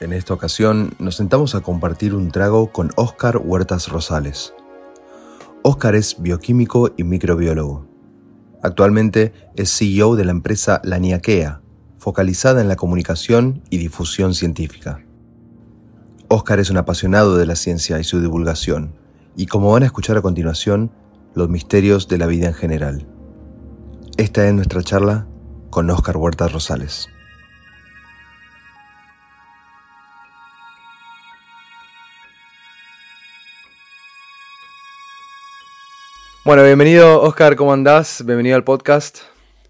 En esta ocasión nos sentamos a compartir un trago con Óscar Huertas Rosales. Óscar es bioquímico y microbiólogo. Actualmente es CEO de la empresa Laniakea, focalizada en la comunicación y difusión científica. Óscar es un apasionado de la ciencia y su divulgación, y como van a escuchar a continuación, los misterios de la vida en general. Esta es nuestra charla con Óscar Huertas Rosales. Bueno, bienvenido Oscar, ¿cómo andás? Bienvenido al podcast.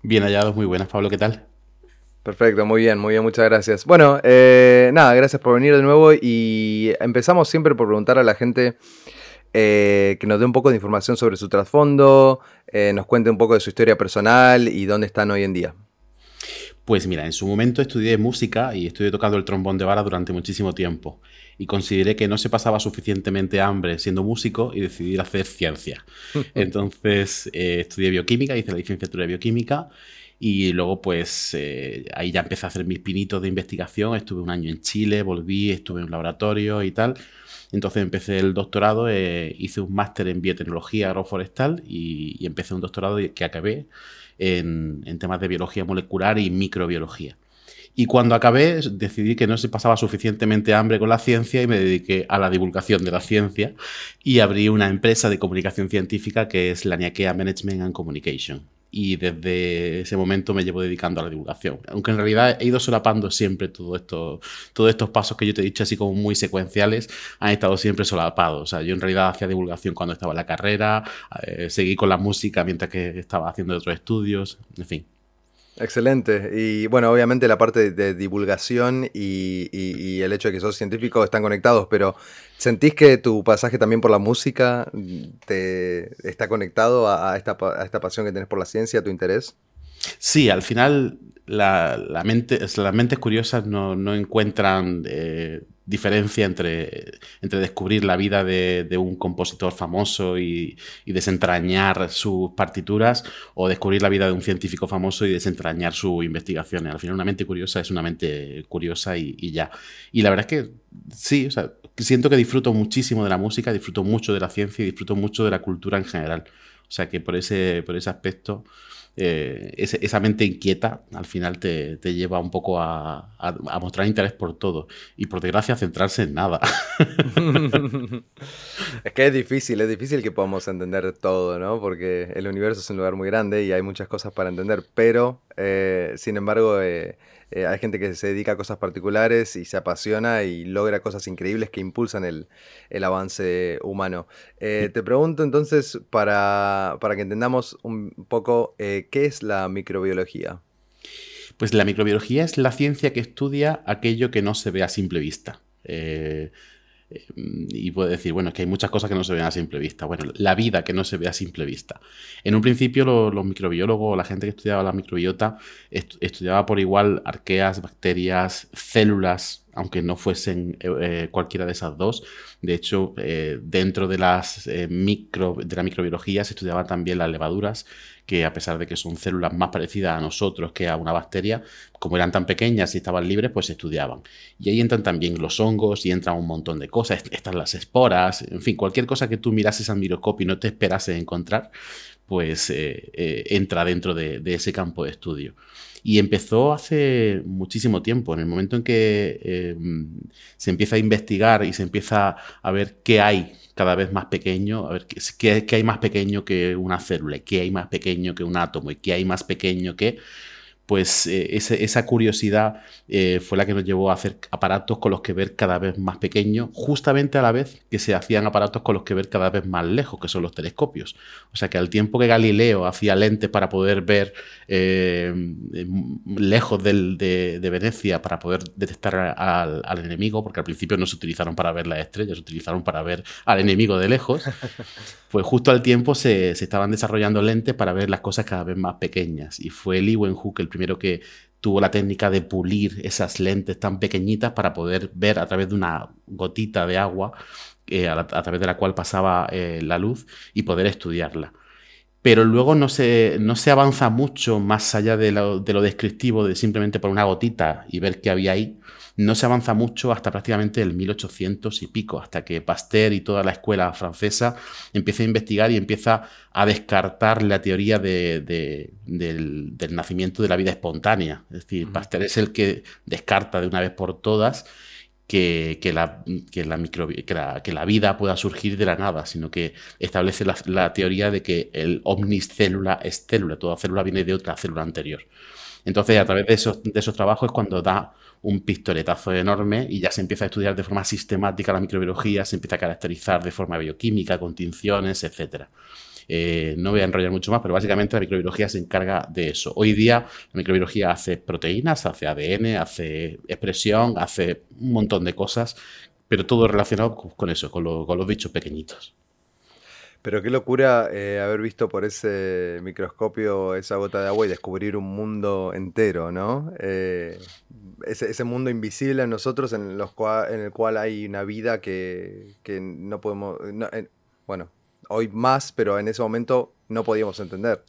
Bien hallados, muy buenas, Pablo, ¿qué tal? Perfecto, muy bien, muy bien, muchas gracias. Bueno, eh, nada, gracias por venir de nuevo y empezamos siempre por preguntar a la gente eh, que nos dé un poco de información sobre su trasfondo, eh, nos cuente un poco de su historia personal y dónde están hoy en día. Pues mira, en su momento estudié música y estudié tocando el trombón de vara durante muchísimo tiempo y consideré que no se pasaba suficientemente hambre siendo músico y decidí hacer ciencia. Entonces eh, estudié bioquímica, hice la licenciatura de bioquímica y luego pues eh, ahí ya empecé a hacer mis pinitos de investigación, estuve un año en Chile, volví, estuve en un laboratorio y tal. Entonces empecé el doctorado, eh, hice un máster en biotecnología agroforestal y, y empecé un doctorado que acabé en, temas de biología molecular y microbiología. Y cuando acabé, decidí que no se pasaba suficientemente hambre con la ciencia y me dediqué a la divulgación de la ciencia y abrí una empresa de comunicación científica que es la Niakea Management and Communication y desde ese momento me llevo dedicando a la divulgación. Aunque en realidad he ido solapando siempre todo esto, todos estos pasos que yo te he dicho así como muy secuenciales, han estado siempre solapados. O sea, yo en realidad hacía divulgación cuando estaba en la carrera, eh, seguí con la música mientras que estaba haciendo otros estudios, en fin. Excelente. Y bueno, obviamente la parte de divulgación y, el hecho de que sos científico están conectados, pero ¿sentís que tu pasaje también por la música te está conectado a, esta, pasión que tenés por la ciencia, a tu interés? Sí, al final la, mente, las mentes curiosas no, encuentran eh, diferencia entre, entre descubrir la vida de, un compositor famoso y, desentrañar sus partituras o descubrir la vida de un científico famoso y desentrañar sus investigaciones. Al final una mente curiosa es una mente curiosa y, ya. Y la verdad es que sí, siento que disfruto muchísimo de la música, disfruto mucho de la ciencia y disfruto mucho de la cultura en general. O sea que por ese, por ese aspecto eh, esa mente inquieta al final te, lleva un poco a, mostrar interés por todo y por desgracia centrarse en nada. es que es difícil, es difícil que podamos entender todo, ¿no? Porque el universo es un lugar muy grande y hay muchas cosas para entender, pero eh, sin embargo... Eh, eh, hay gente que se dedica a cosas particulares y se apasiona y logra cosas increíbles que impulsan el, avance humano. Eh, te pregunto entonces, para, que entendamos un poco, eh, ¿qué es la microbiología? Pues la microbiología es la ciencia que estudia aquello que no se ve a simple vista. Y puede decir, bueno, es que hay muchas cosas que no se ven a simple vista. Bueno, la vida que no se ve a simple vista. En un principio los, microbiólogos, la gente que estudiaba la microbiota, estudiaba por igual arqueas, bacterias, células, aunque no fuesen eh, eh, cualquiera de esas dos. De hecho, eh, dentro de, las, micro, de la microbiología se estudiaban también las levaduras, que a pesar de que son células más parecidas a nosotros que a una bacteria, como eran tan pequeñas y estaban libres, pues estudiaban. Y ahí entran también los hongos y entran un montón de cosas, están las esporas, en fin, cualquier cosa que tú mirases al microscopio y no te esperases encontrar, pues entra dentro de ese campo de estudio. Y empezó hace muchísimo tiempo, en el momento en que eh, se empieza a investigar y se empieza a ver qué hay cada vez más pequeño, a ver qué, hay más pequeño que una célula, qué hay más pequeño que un átomo y qué hay más pequeño que pues eh, esa curiosidad eh, fue la que nos llevó a hacer aparatos con los que ver cada vez más pequeño, justamente a la vez que se hacían aparatos con los que ver cada vez más lejos, que son los telescopios. O sea que al tiempo que Galileo hacía lentes para poder ver eh, lejos de, Venecia, para poder detectar al, enemigo, porque al principio no se utilizaron para ver las estrellas, se utilizaron para ver al enemigo de lejos, pues justo al tiempo se, estaban desarrollando lentes para ver las cosas cada vez más pequeñas. Y fue Lee Wenhoek el primero que tuvo la técnica de pulir esas lentes tan pequeñitas para poder ver a través de una gotita de agua eh, a, través de la cual pasaba eh, la luz y poder estudiarla. Pero luego no se, no se avanza mucho más allá de lo, de lo descriptivo, de simplemente por una gotita y ver qué había ahí, no se avanza mucho hasta prácticamente el 1800 y pico, hasta que Pasteur y toda la escuela francesa empieza a investigar y empieza a descartar la teoría del, nacimiento de la vida espontánea. Es decir, Pasteur es el que descarta de una vez por todas que, la, que, la, vida pueda surgir de la nada, sino que establece la, teoría de que el omnicélula es célula, toda célula viene de otra célula anterior. Entonces, a través de esos, de trabajos es cuando da un pistoletazo enorme y ya se empieza a estudiar de forma sistemática la microbiología, se empieza a caracterizar de forma bioquímica, con tinciones, etc. Eh, no voy a enrollar mucho más, pero básicamente la microbiología se encarga de eso. Hoy día la microbiología hace proteínas, hace ADN, hace expresión, hace un montón de cosas, pero todo relacionado con eso, con, los bichos pequeñitos. Pero qué locura eh, haber visto por ese microscopio esa gota de agua y descubrir un mundo entero, ¿no? Eh, ese, mundo invisible a nosotros en, los en el cual hay una vida que, no podemos... bueno, hoy más, pero en ese momento no podíamos entender.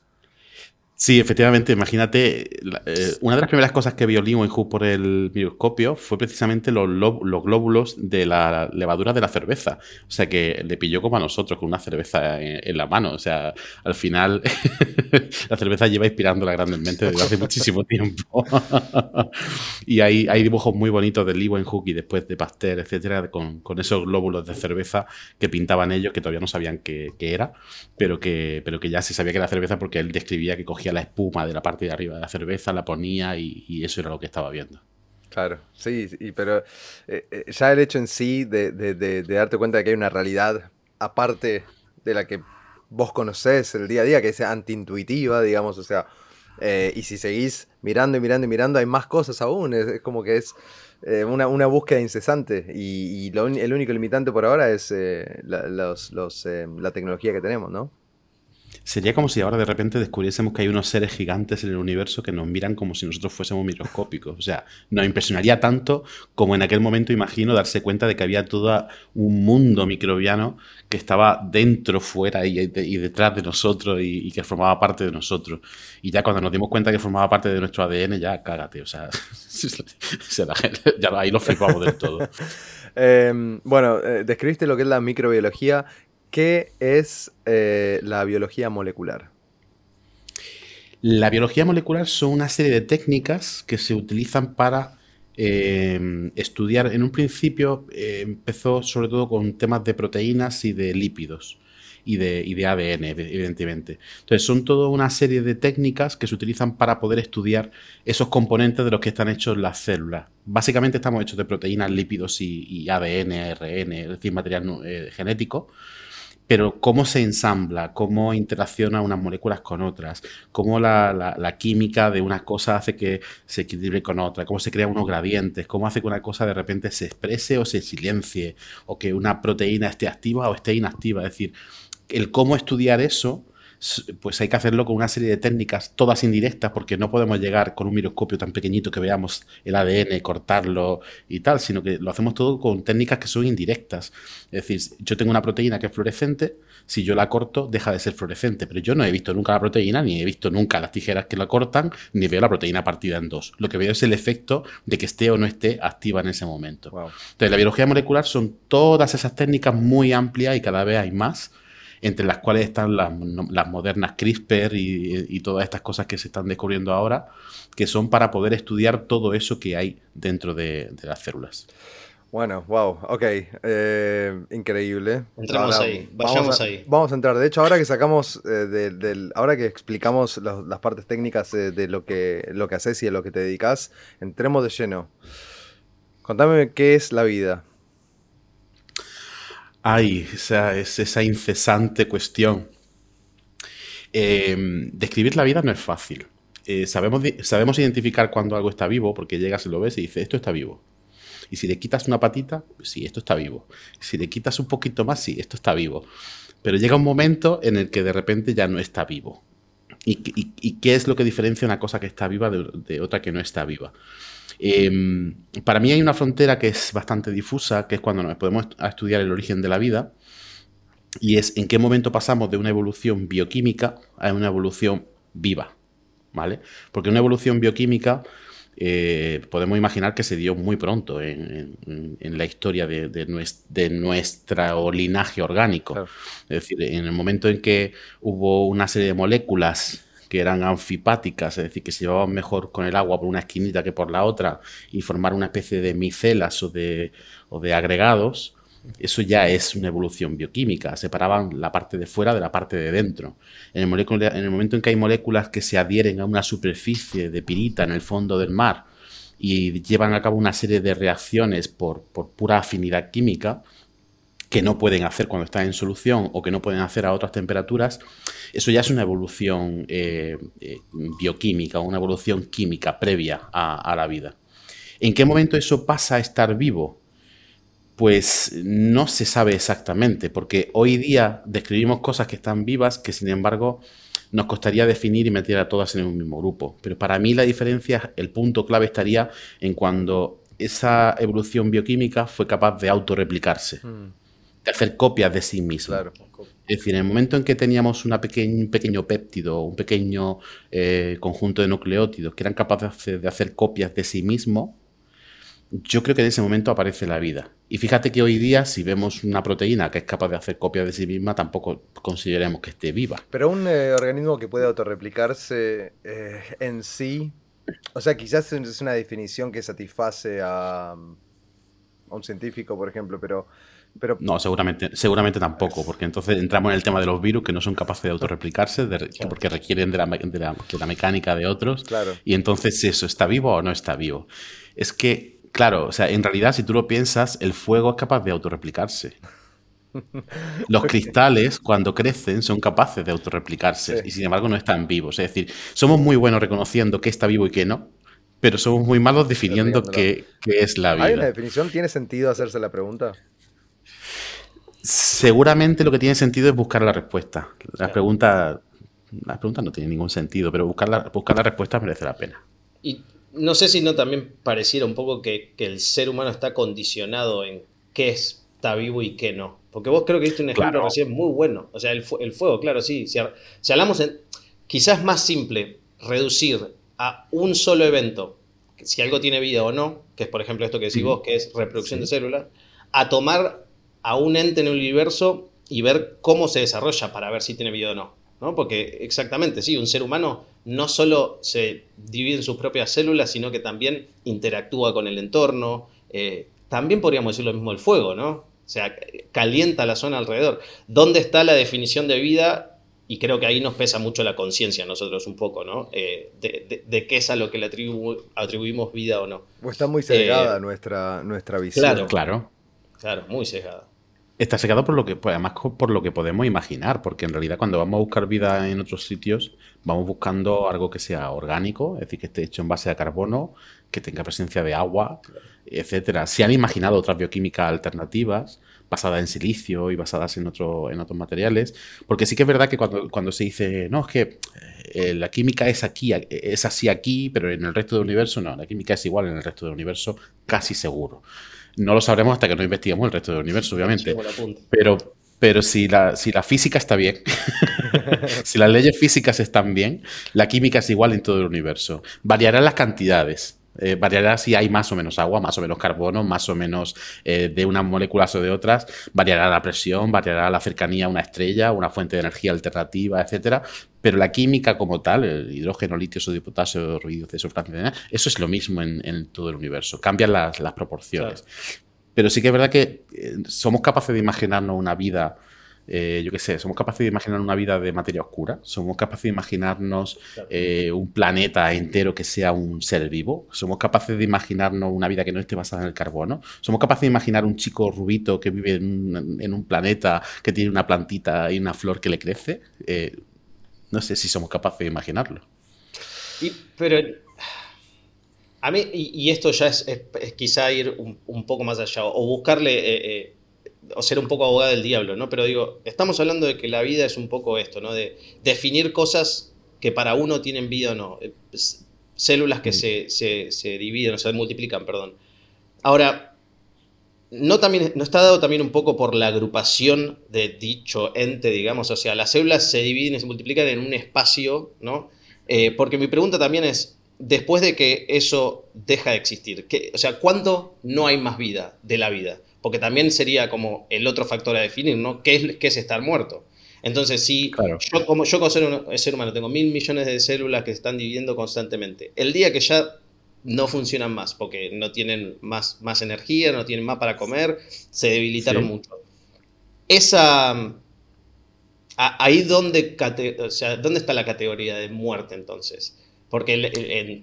Sí, efectivamente, imagínate, eh, una de las primeras cosas que vio Lee Wenhu por el microscopio fue precisamente los, los, glóbulos de la levadura de la cerveza. O sea que le pilló como a nosotros, con una cerveza en, la mano. O sea, al final la cerveza lleva inspirándola grandemente desde hace muchísimo tiempo. y hay, hay dibujos muy bonitos de Lee Wenhu y después de Pasteur, etcétera, con, con, esos glóbulos de cerveza que pintaban ellos, que todavía no sabían qué era, pero que, pero que ya se sabía que era cerveza porque él describía que cogía la espuma de la parte de arriba de la cerveza, la ponía y, eso era lo que estaba viendo. Claro, sí, pero eh, eh, ya el hecho en sí de, darte cuenta de que hay una realidad aparte de la que vos conocés el día a día, que es antiintuitiva, digamos, o sea, eh, y si seguís mirando y mirando y mirando, hay más cosas aún, es, como que es una, búsqueda incesante y, el único limitante por ahora es la tecnología que tenemos, ¿no? Sería como si ahora de repente descubriésemos que hay unos seres gigantes en el universo que nos miran como si nosotros fuésemos microscópicos. O sea, nos impresionaría tanto como en aquel momento, imagino, darse cuenta de que había todo un mundo microbiano que estaba dentro, fuera y, detrás de nosotros y, que formaba parte de nosotros. Y ya cuando nos dimos cuenta que formaba parte de nuestro ADN, ya cágate. O sea, ya ahí lo flipamos del todo. Em, bueno, eh, describiste lo que es la microbiología. ¿Qué es eh, la biología molecular? La biología molecular son una serie de técnicas que se utilizan para eh, estudiar. En un principio eh, empezó sobre todo con temas de proteínas y de lípidos y de, y de, ADN, evidentemente. Entonces, son toda una serie de técnicas que se utilizan para poder estudiar esos componentes de los que están hechos las células. Básicamente estamos hechos de proteínas, lípidos y, ADN, ARN, es decir, material genético pero cómo se ensambla, cómo interacciona unas moléculas con otras, cómo la, química de una cosa hace que se equilibre con otra, cómo se crean unos gradientes, cómo hace que una cosa de repente se exprese o se silencie, o que una proteína esté activa o esté inactiva. Es decir, el cómo estudiar eso pues hay que hacerlo con una serie de técnicas, todas indirectas, porque no podemos llegar con un microscopio tan pequeñito que veamos el ADN, cortarlo y tal, sino que lo hacemos todo con técnicas que son indirectas. Es decir, yo tengo una proteína que es fluorescente, si yo la corto, deja de ser fluorescente, pero yo no he visto nunca la proteína, ni he visto nunca las tijeras que la cortan, ni veo la proteína partida en dos. Lo que veo es el efecto de que esté o no esté activa en ese momento. Entonces, la biología molecular son todas esas técnicas muy amplias y cada vez hay más entre las cuales están las, modernas CRISPR y, todas estas cosas que se están descubriendo ahora, que son para poder estudiar todo eso que hay dentro de, las células. Bueno, wow, ok, eh, increíble. Entramos ahí, vayamos vamos ahí. Vamos a entrar. De hecho, ahora que sacamos, eh, del, ahora que explicamos las partes técnicas eh, de lo que, lo que haces y a lo que te dedicas, entremos de lleno. Contame qué es la vida. Ay, esa, es esa incesante cuestión. Em, describir la vida no es fácil. Eh, sabemos, sabemos identificar cuando algo está vivo porque llegas y lo ves y dices, esto está vivo. Y si le quitas una patita, sí, esto está vivo. Si le quitas un poquito más, sí, esto está vivo. Pero llega un momento en el que de repente ya no está vivo. ¿Y, qué es lo que diferencia una cosa que está viva de otra que no está viva? Em, para mí hay una frontera que es bastante difusa, que es cuando nos podemos estudiar el origen de la vida, y es en qué momento pasamos de una evolución bioquímica a una evolución viva, ¿vale? Porque una evolución bioquímica eh, podemos imaginar que se dio muy pronto en, la historia de, nuestro linaje orgánico. Es decir, en el momento en que hubo una serie de moléculas que eran anfipáticas, es decir, que se llevaban mejor con el agua por una esquinita que por la otra y formar una especie de micelas o de, o de agregados, eso ya es una evolución bioquímica, separaban la parte de fuera de la parte de dentro. En el, en el, momento en que hay moléculas que se adhieren a una superficie de pirita en el fondo del mar y llevan a cabo una serie de reacciones por, pura afinidad química, que no pueden hacer cuando están en solución o que no pueden hacer a otras temperaturas, eso ya es una evolución eh, eh, bioquímica, una evolución química previa a la vida. ¿En qué momento eso pasa a estar vivo? Pues no se sabe exactamente, porque hoy día describimos cosas que están vivas que sin embargo nos costaría definir y meter a todas en un mismo grupo. Pero para mí la diferencia, el punto clave estaría en cuando esa evolución bioquímica fue capaz de autorreplicarse, mm. De hacer copias de sí misma. Es decir, en el momento en que teníamos una un pequeño péptido, un pequeño eh, conjunto de nucleótidos que eran capaces de hacer copias de sí mismo, yo creo que en ese momento aparece la vida. Y fíjate que hoy día, si vemos una proteína que es capaz de hacer copias de sí misma, tampoco consideremos que esté viva. Pero un eh, organismo que puede autorreplicarse eh, en sí, o sea, quizás es una definición que satisface a, a un científico, por ejemplo, pero, pero... No, seguramente, seguramente tampoco, porque entonces entramos en el tema de los virus que no son capaces de autorreplicarse porque requieren de la, de la mecánica de otros. Claro. Y entonces, ¿eso está vivo o no está vivo? Es que Claro, o sea, en realidad, si tú lo piensas, el fuego es capaz de autorreplicarse. Los cristales, cuando crecen, son capaces de autorreplicarse y sin embargo no están vivos. Es decir, somos muy buenos reconociendo qué está vivo y qué no, pero somos muy malos definiendo qué, es la vida. ¿Hay una definición? ¿Tiene sentido hacerse la pregunta? Seguramente lo que tiene sentido es buscar la respuesta. La pregunta, la pregunta no tiene ningún sentido, pero buscar la, buscar la respuesta merece la pena. Y no sé si no también pareciera un poco que, el ser humano está condicionado en qué está vivo y qué no. Porque vos creo que diste un ejemplo recién muy bueno. O sea, el, fuego, claro, sí. Si, hablamos en. Quizás más simple reducir a un solo evento, si algo tiene vida o no, que es por ejemplo esto que decís vos, que es reproducción de células, a tomar a un ente en el universo y ver cómo se desarrolla para ver si tiene vida o no. ¿no? Porque exactamente, sí, un ser humano no solo se divide en sus propias células, sino que también interactúa con el entorno. Eh, también podríamos decir lo mismo del fuego, ¿no? O sea, calienta la zona alrededor. ¿Dónde está la definición de vida? Y creo que ahí nos pesa mucho la conciencia a nosotros un poco, ¿no? Eh, de, qué es a lo que le atribuimos vida o no. O está muy cegada eh, nuestra, nuestra visión. Claro, claro. Claro, muy cegada. Está secado por lo que, pues, además por lo que podemos imaginar, porque en realidad cuando vamos a buscar vida en otros sitios, vamos buscando algo que sea orgánico, es decir, que esté hecho en base a carbono, que tenga presencia de agua, etcétera. Se han imaginado otras bioquímicas alternativas, basadas en silicio y basadas en, otro, en otros materiales, porque sí que es verdad que cuando, cuando se dice, no, es que eh, la química es aquí, es así aquí, pero en el resto del universo no, la química es igual en el resto del universo, casi seguro. No lo sabremos hasta que no investiguemos el resto del universo, obviamente. Pero, pero si, la, si la física está bien, si las leyes físicas están bien, la química es igual en todo el universo. Variarán las cantidades, eh, variará si hay más o menos agua, más o menos carbono, más o menos eh, de unas moléculas o de otras, variará la presión, variará la cercanía a una estrella, una fuente de energía alternativa, etcétera. Pero la química como tal, el hidrógeno, litio, sodio, potasio, ruido, de eso es lo mismo en, todo el universo. Cambian las, proporciones. Pero sí que es verdad que eh, somos capaces de imaginarnos una vida eh, yo qué sé, somos capaces de imaginar una vida de materia oscura, somos capaces de imaginarnos eh, un planeta entero que sea un ser vivo, somos capaces de imaginarnos una vida que no esté basada en el carbono, somos capaces de imaginar un chico rubito que vive en un, planeta que tiene una plantita y una flor que le crece. Eh, no sé si somos capaces de imaginarlo. pero a mí, y, esto ya es, quizá ir un, poco más allá, o buscarle o ser un poco abogado del diablo, ¿no? Pero digo, estamos hablando de que la vida es un poco esto, ¿no? De definir cosas que para uno tienen vida o no. Eh, células que mm. se, se, dividen, o se multiplican, perdón. Ahora, no, también, no está dado también un poco por la agrupación de dicho ente, digamos, o sea, las células se dividen y se multiplican en un espacio, ¿no? Eh, porque mi pregunta también es, después de que eso deja de existir, o sea, ¿cuándo no hay más vida de la vida? Porque también sería como el otro factor a definir, ¿no? ¿Qué es, qué es estar muerto? Entonces, si yo como, yo como ser, humano tengo mil millones de células que se están dividiendo constantemente, el día que ya no funcionan más porque no tienen más, más energía, no tienen más para comer, se debilitaron mucho. Esa... Ahí donde, o sea, ¿dónde está la categoría de muerte entonces? Porque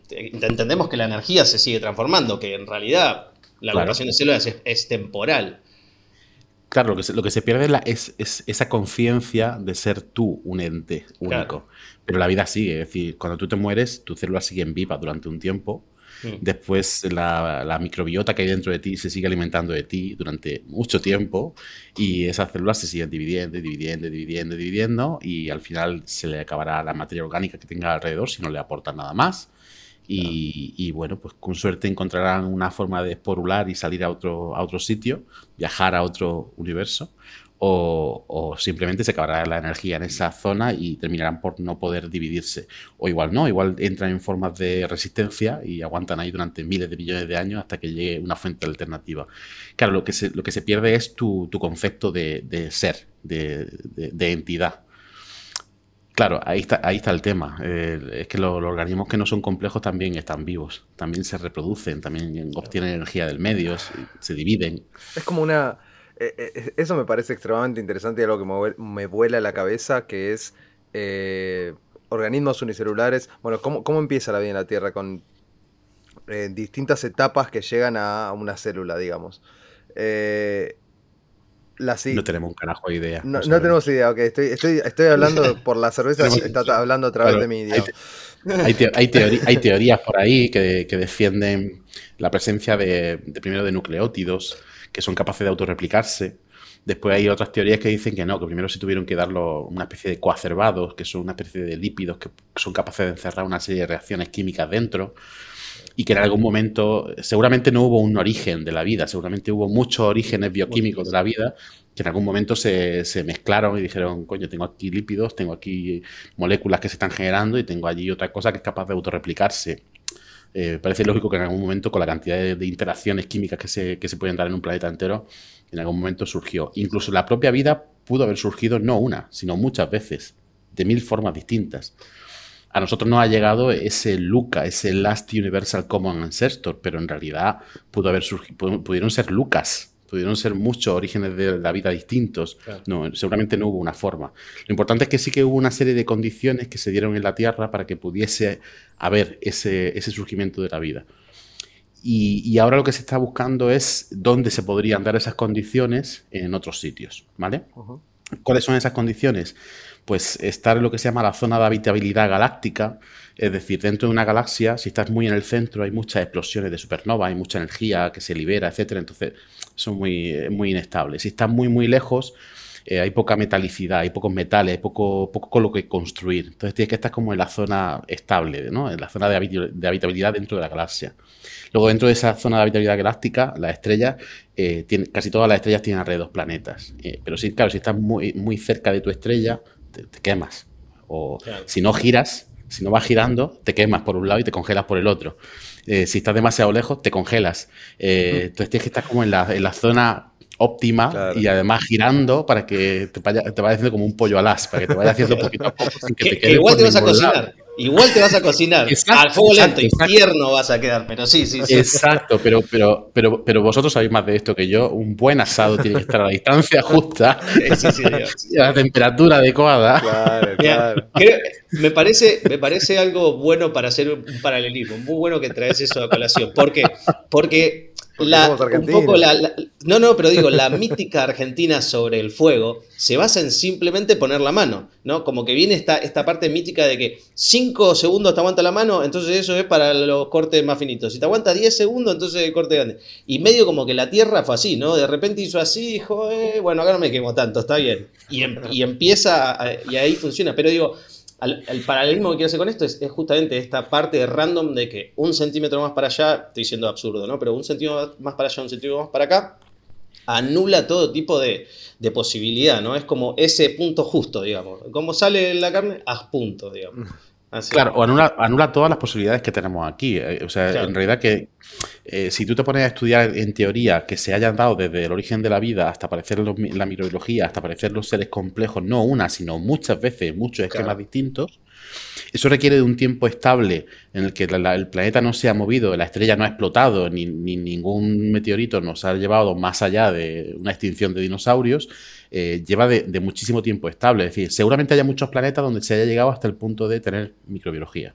entendemos que la energía se sigue transformando, que en realidad la claro. de células es, temporal. Claro, lo que se, lo que se pierde es, esa conciencia de ser tú un ente único. Pero la vida sigue, es decir, cuando tú te mueres, tus células siguen vivas durante un tiempo Mm. Después la, microbiota que hay dentro de ti se sigue alimentando de ti durante mucho tiempo y esas células se siguen dividiendo, dividiendo, dividiendo, dividiendo y al final se le acabará la materia orgánica que tenga alrededor si no le aporta nada más. Y, bueno, pues con suerte encontrarán una forma de esporular y salir a otro, a otro sitio, viajar a otro universo o, simplemente se acabará la energía en esa zona y terminarán por no poder dividirse. O igual no, igual entran en formas de resistencia y aguantan ahí durante miles de millones de años hasta que llegue una fuente alternativa. Claro, lo que se, lo que se pierde es tu, concepto de, ser, de, entidad. Claro, ahí está, ahí está el tema. Eh, es que los, organismos que no son complejos también están vivos, también se reproducen, también obtienen energía del medio, se dividen. Es como una eh, eh, eso me parece extremadamente interesante y algo que me, vuela la cabeza, que es eh, organismos unicelulares. Bueno, ¿cómo, ¿cómo, empieza la vida en la Tierra? Con distintas etapas que llegan a una célula, digamos. No tenemos un carajo de idea. No, tenemos idea, ok. Estoy, estoy, estoy hablando por la cerveza, está hablando a través de mi idioma. Hay, hay, teorías por ahí que, que defienden la presencia de, de, primero de nucleótidos que son capaces de autorreplicarse. Después hay otras teorías que dicen que no, que primero se tuvieron que darlo una especie de coacervados, que son una especie de lípidos que son capaces de encerrar una serie de reacciones químicas dentro y que en algún momento, seguramente no hubo un origen de la vida, seguramente hubo muchos orígenes bioquímicos de la vida que en algún momento se, se, mezclaron y dijeron, coño, tengo aquí lípidos, tengo aquí moléculas que se están generando y tengo allí otra cosa que es capaz de autorreplicarse eh, parece lógico que en algún momento, con la cantidad de, interacciones químicas que se, que se, pueden dar en un planeta entero, en algún momento surgió. Incluso la propia vida pudo haber surgido no una, sino muchas veces, de mil formas distintas. A nosotros nos ha llegado ese LUCA, ese Last Universal Common Ancestor, pero en realidad pudo haber surgido, pudieron ser Lucas, pudieron ser muchos orígenes de la vida distintos. No, seguramente no hubo una forma. Lo importante es que sí que hubo una serie de condiciones que se dieron en la Tierra para que pudiese haber ese, ese surgimiento de la vida. Y, ahora lo que se está buscando es dónde se podrían dar esas condiciones en otros sitios, ¿vale? ¿Cuáles son esas condiciones? Pues estar en lo que se llama la zona de habitabilidad galáctica, es decir, dentro de una galaxia, si estás muy en el centro, hay muchas explosiones de supernova, hay mucha energía que se libera, etcétera. Entonces, son muy, muy inestables. Si estás muy, muy lejos, eh, hay poca metalicidad, hay pocos metales, hay poco, poco con lo que construir. Entonces tienes que estar como en la zona estable, ¿no? en la zona de, habitabilidad dentro de la galaxia. Luego, dentro de esa zona de habitabilidad galáctica, las estrellas, eh, casi todas las estrellas tienen alrededor planetas. Eh, pero sí, claro, si estás muy, muy cerca de tu estrella, te, quemas. O si no giras, si no vas girando, te quemas por un lado y te congelas por el otro. Eh, si estás demasiado lejos, te congelas. Eh, entonces tienes que estar como en la, en la zona óptima y además girando para que te vaya, te vaya haciendo como un pollo alas, para que te vaya haciendo poquito a poco sin que, te quede Igual te vas a cocinar. Igual te vas a cocinar. Al fuego lento y tierno vas a quedar, pero sí, sí, sí. Exacto, pero, pero, pero, pero vosotros sabéis más de esto que yo. Un buen asado tiene que estar a la distancia justa y a la temperatura adecuada. Claro, claro. me, parece, me parece algo bueno para hacer un paralelismo. Muy bueno que traes eso a colación. ¿Por qué? Porque un poco la, no, no, pero digo, la mítica argentina sobre el fuego se basa en simplemente poner la mano, ¿no? Como que viene esta, esta parte mítica de que 5 segundos te aguanta la mano, entonces eso es para los cortes más finitos. Si te aguanta 10 segundos, entonces el corte grande. Y medio como que la Tierra fue así, ¿no? De repente hizo así, dijo, eh, bueno, acá no me quemo tanto, está bien. Y, em, y empieza, y ahí funciona. Pero digo, el paralelismo que quiero hacer con esto es, justamente esta parte random de que un centímetro más para allá, estoy siendo absurdo, ¿no? Pero un centímetro más para allá, un centímetro más para acá, anula todo tipo de, posibilidad, ¿no? Es como ese punto justo, digamos. Como sale la carne, haz punto, digamos. Claro, o anula, todas las posibilidades que tenemos aquí. Eh, o sea, en realidad que eh, si tú te pones a estudiar en teoría que se hayan dado desde el origen de la vida hasta aparecer la microbiología, hasta aparecer los seres complejos, no una, sino muchas veces, muchos esquemas distintos, eso requiere de un tiempo estable en el que el planeta no se ha movido, la estrella no ha explotado, ni, ningún meteorito nos ha llevado más allá de una extinción de dinosaurios. Eh, lleva de, muchísimo tiempo estable. Es decir, seguramente haya muchos planetas donde se haya llegado hasta el punto de tener microbiología.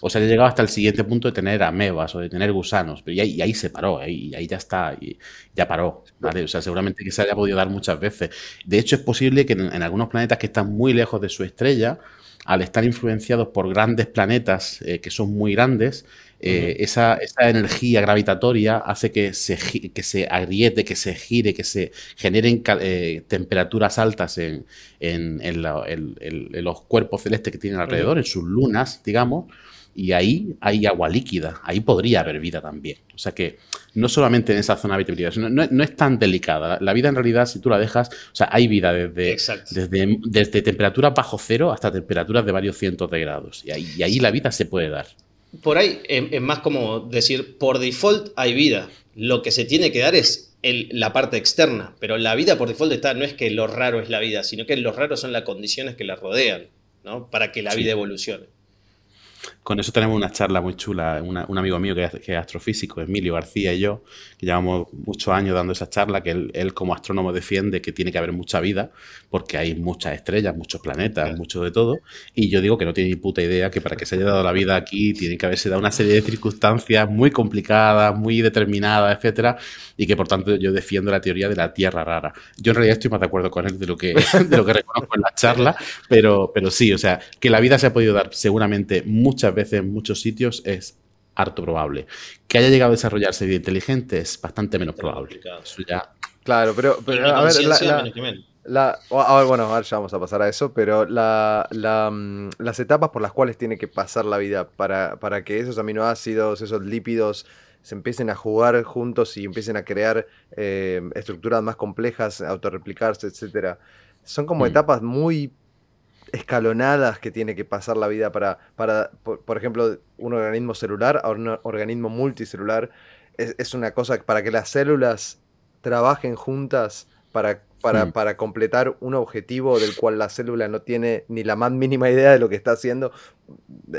O se haya llegado hasta el siguiente punto de tener amebas o de tener gusanos. Pero y ahí, se paró, y ahí ya está, y ya paró. O sea, seguramente que se haya podido dar muchas veces. De hecho, es posible que en algunos planetas que están muy lejos de su estrella, al estar influenciados por grandes planetas eh, que son muy grandes, eh, esa, energía gravitatoria hace que se, que se agriete, que se gire, que se generen eh, temperaturas altas en, los cuerpos celestes que tienen alrededor, en sus lunas, digamos, y ahí hay agua líquida, ahí podría haber vida también. O sea que no solamente en esa zona de habitabilidad, no, no, es tan delicada. La vida en realidad, si tú la dejas, o sea, hay vida desde, desde, desde, temperaturas bajo cero hasta temperaturas de varios cientos de grados. Y ahí, ahí la vida se puede dar. Por ahí es más como decir, por default hay vida. Lo que se tiene que dar es la parte externa, pero la vida por default está, no es que lo raro es la vida, sino que lo raro son las condiciones que la rodean, ¿no? Para que la vida evolucione. Con eso tenemos una charla muy chula. un amigo mío que es, astrofísico, Emilio García y yo, que llevamos muchos años dando esa charla, que él, como astrónomo defiende que tiene que haber mucha vida, porque hay muchas estrellas, muchos planetas, mucho de todo. Y yo digo que no tiene ni puta idea que para que se haya dado la vida aquí tiene que haberse dado una serie de circunstancias muy complicadas, muy determinadas, etcétera, y que por tanto yo defiendo la teoría de la Tierra rara. Yo en realidad estoy más de acuerdo con él de lo que, de lo que reconozco en la charla, pero, pero sí, o sea, que la vida se ha podido dar seguramente muchas veces en muchos sitios es harto probable. Que haya llegado a desarrollarse vida inteligente es bastante menos probable. Claro, pero, a ver, la, bueno, ahora ya vamos a pasar a eso, pero la, mm, las etapas por las cuales tiene que pasar la vida para, para, que esos aminoácidos, esos lípidos se empiecen a jugar juntos y empiecen a crear eh, estructuras más complejas, autorreplicarse, etcétera, son como mm. etapas muy escalonadas que tiene que pasar la vida para, para por, ejemplo, un organismo celular a un organismo multicelular. Es, una cosa para que las células trabajen juntas para, para, para, completar un objetivo del cual la célula no tiene ni la más mínima idea de lo que está haciendo.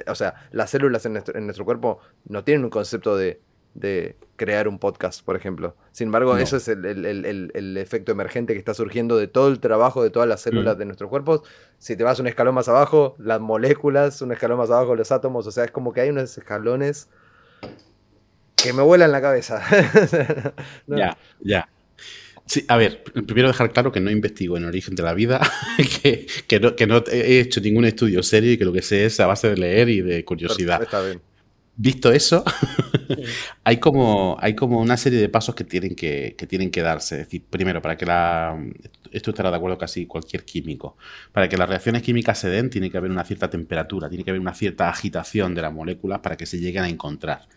O sea, las células en nuestro, en nuestro cuerpo no tienen un concepto de de crear un podcast, por ejemplo. Sin embargo, eso es el, efecto emergente que está surgiendo de todo el trabajo de todas las células mm. de nuestros cuerpos. Si te vas un escalón más abajo, las moléculas, un escalón más abajo, los átomos, o sea, es como que hay unos escalones que me vuelan la cabeza. Ya, ya. Sí, a ver, primero dejar claro que no investigo en el origen de la vida, que, no, que, no, he hecho ningún estudio serio y que lo que sé es a base de leer y de curiosidad. Está bien visto eso, hay, como, hay como una serie de pasos que tienen que, tienen que darse. Es decir, primero, para que la. Esto estará de acuerdo casi cualquier químico. Para que las reacciones químicas se den, tiene que haber una cierta temperatura, tiene que haber una cierta agitación de las moléculas para que se lleguen a encontrar.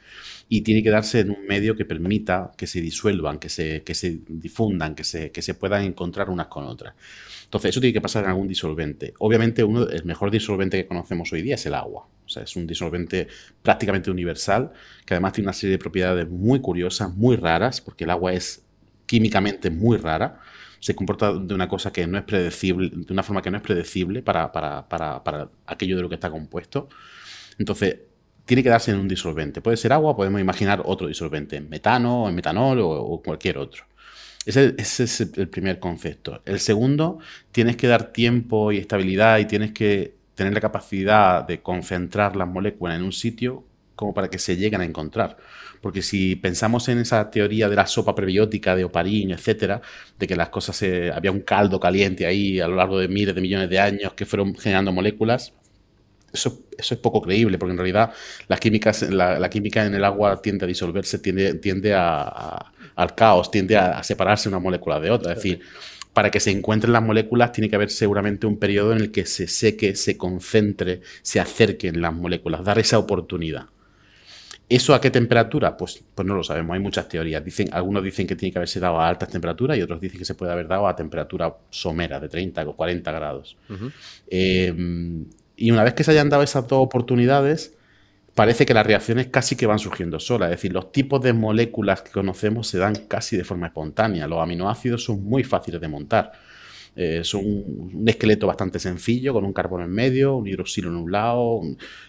Y tiene que darse en un medio que permita que se disuelvan, que se, que se difundan, que se, que se puedan encontrar unas con otras. Entonces, eso tiene que pasar en algún disolvente. Obviamente, uno, el mejor disolvente que conocemos hoy día es el agua. O sea, es un disolvente prácticamente universal, que además tiene una serie de propiedades muy curiosas, muy raras, porque el agua es químicamente muy rara. Se comporta de una cosa que no es predecible, de una forma que no es predecible para, aquello de lo que está compuesto. Entonces, tiene que darse en un disolvente. Puede ser agua, podemos imaginar otro disolvente, metano, en metanol o cualquier otro. Ese, es el primer concepto. El segundo, tienes que dar tiempo y estabilidad y tienes que tener la capacidad de concentrar las moléculas en un sitio como para que se lleguen a encontrar. Porque si pensamos en esa teoría de la sopa prebiótica de Oparín, etcétera, de que las cosas había un caldo caliente ahí a lo largo de miles de millones de años que fueron generando moléculas, eso, es poco creíble, porque en realidad las químicas, la, química en el agua tiende a disolverse, tiende, tiende a, al caos, tiende a, separarse una molécula de otra. Es decir, para que se encuentren las moléculas tiene que haber seguramente un periodo en el que se seque, se concentre, se acerquen las moléculas, dar esa oportunidad. ¿Eso a qué temperatura? Pues, pues no lo sabemos, hay muchas teorías. Dicen, algunos dicen que tiene que haberse dado a altas temperaturas y otros dicen que se puede haber dado a temperatura somera de 30 o 40 grados. Em, y una vez que se hayan dado esas dos oportunidades, parece que las reacciones casi que van surgiendo solas. Es decir, los tipos de moléculas que conocemos se dan casi de forma espontánea. Los aminoácidos son muy fáciles de montar. Eh, es un, esqueleto bastante sencillo, con un carbono en medio, un hidroxilo en un lado,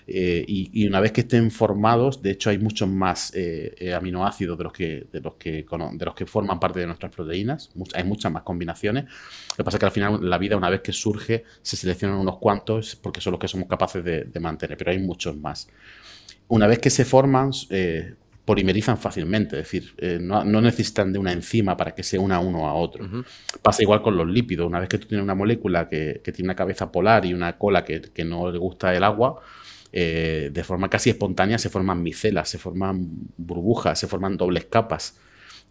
eh, y, una vez que estén formados, de hecho hay muchos más eh, aminoácidos de los, que, de, los que, de los que forman parte de nuestras proteínas, hay muchas más combinaciones. Lo que pasa es que al final la vida, una vez que surge, se seleccionan unos cuantos porque son los que somos capaces de, de mantener, pero hay muchos más. Una vez que se forman, polimerizan fácilmente, es decir, eh, no, necesitan de una enzima para que se una uno a otro. Pasa igual con los lípidos, una vez que tú tienes una molécula que, tiene una cabeza polar y una cola que, no le gusta el agua, eh, de forma casi espontánea se forman micelas, se forman burbujas, se forman dobles capas.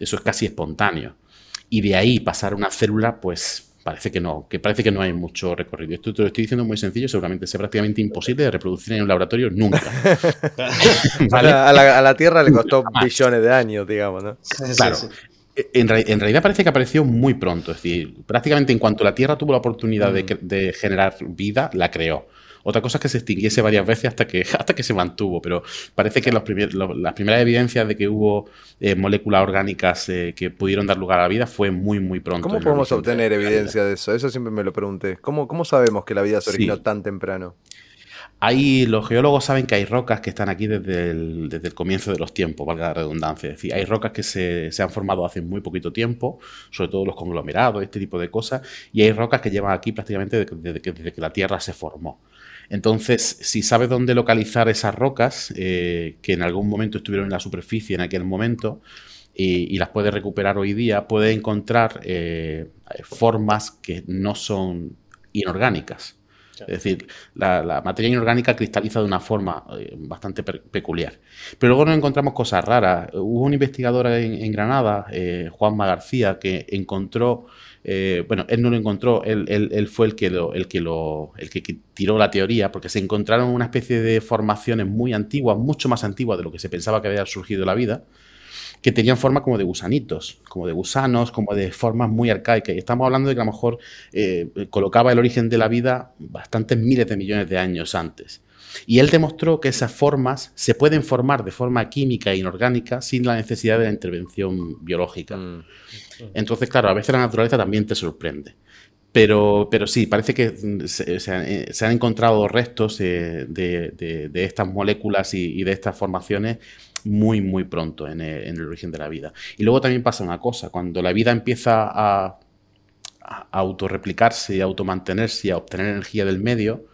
Eso es casi espontáneo. Y de ahí pasar a una célula, pues parece que no, que parece que no hay mucho recorrido. Esto te lo estoy diciendo muy sencillo, seguramente sea prácticamente imposible de reproducir en un laboratorio nunca. a, la, Tierra le costó billones de años, digamos, ¿no? Claro. En, realidad parece que apareció muy pronto, es decir, prácticamente en cuanto la Tierra tuvo la oportunidad de, mm. de generar vida, la creó. Otra cosa es que se extinguiese varias veces hasta que, hasta que se mantuvo, pero parece que los las primeras evidencias de que hubo eh, moléculas orgánicas eh, que pudieron dar lugar a la vida fue muy, muy pronto. ¿Cómo podemos obtener evidencia de eso? Eso siempre me lo pregunté. ¿Cómo, cómo sabemos que la vida se originó tan temprano? Hay, los geólogos saben que hay rocas que están aquí desde el, desde el, comienzo de los tiempos, valga la redundancia. Es decir, hay rocas que se, se, han formado hace muy poquito tiempo, sobre todo los conglomerados, este tipo de cosas, y hay rocas que llevan aquí prácticamente desde que la Tierra se formó. Entonces, si sabes dónde localizar esas rocas, eh, que en algún momento estuvieron en la superficie en aquel momento, y, las puedes recuperar hoy día, puedes encontrar eh, formas que no son inorgánicas. Es decir, la, materia inorgánica cristaliza de una forma eh, bastante peculiar. Pero luego nos encontramos cosas raras. Hubo un investigador en, Granada, Juanma García, que encontró eh, bueno, él no lo encontró, él, fue el que, el, que lo, el que tiró la teoría, porque se encontraron una especie de formaciones muy antiguas, mucho más antiguas de lo que se pensaba que había surgido la vida, que tenían forma como de gusanitos, como de gusanos, como de formas muy arcaicas. Y estamos hablando de que a lo mejor eh, colocaba el origen de la vida bastantes miles de millones de años antes. Y él demostró que esas formas se pueden formar de forma química e inorgánica sin la necesidad de la intervención biológica. Mm. Entonces, claro, a veces la naturaleza también te sorprende. Pero, pero sí, parece que se, han encontrado restos eh, de, estas moléculas y, de estas formaciones muy, muy pronto en el, origen de la vida. Y luego también pasa una cosa, cuando la vida empieza a, a autorreplicarse, a automantenerse y a obtener energía del medio,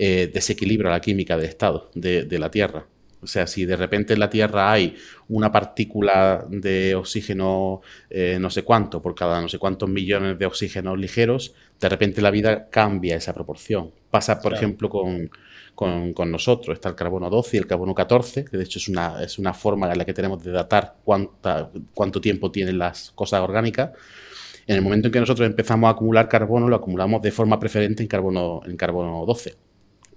eh, desequilibra la química de estado de, la Tierra. O sea, si de repente en la Tierra hay una partícula de oxígeno eh, no sé cuánto por cada no sé cuántos millones de oxígenos ligeros, de repente la vida cambia esa proporción. Pasa, por ejemplo, con, nosotros. Está el carbono 12 y el carbono 14, que de hecho es una, es una forma en la que tenemos de datar cuánta, cuánto tiempo tienen las cosas orgánicas. En el momento en que nosotros empezamos a acumular carbono, lo acumulamos de forma preferente en carbono, en carbono 12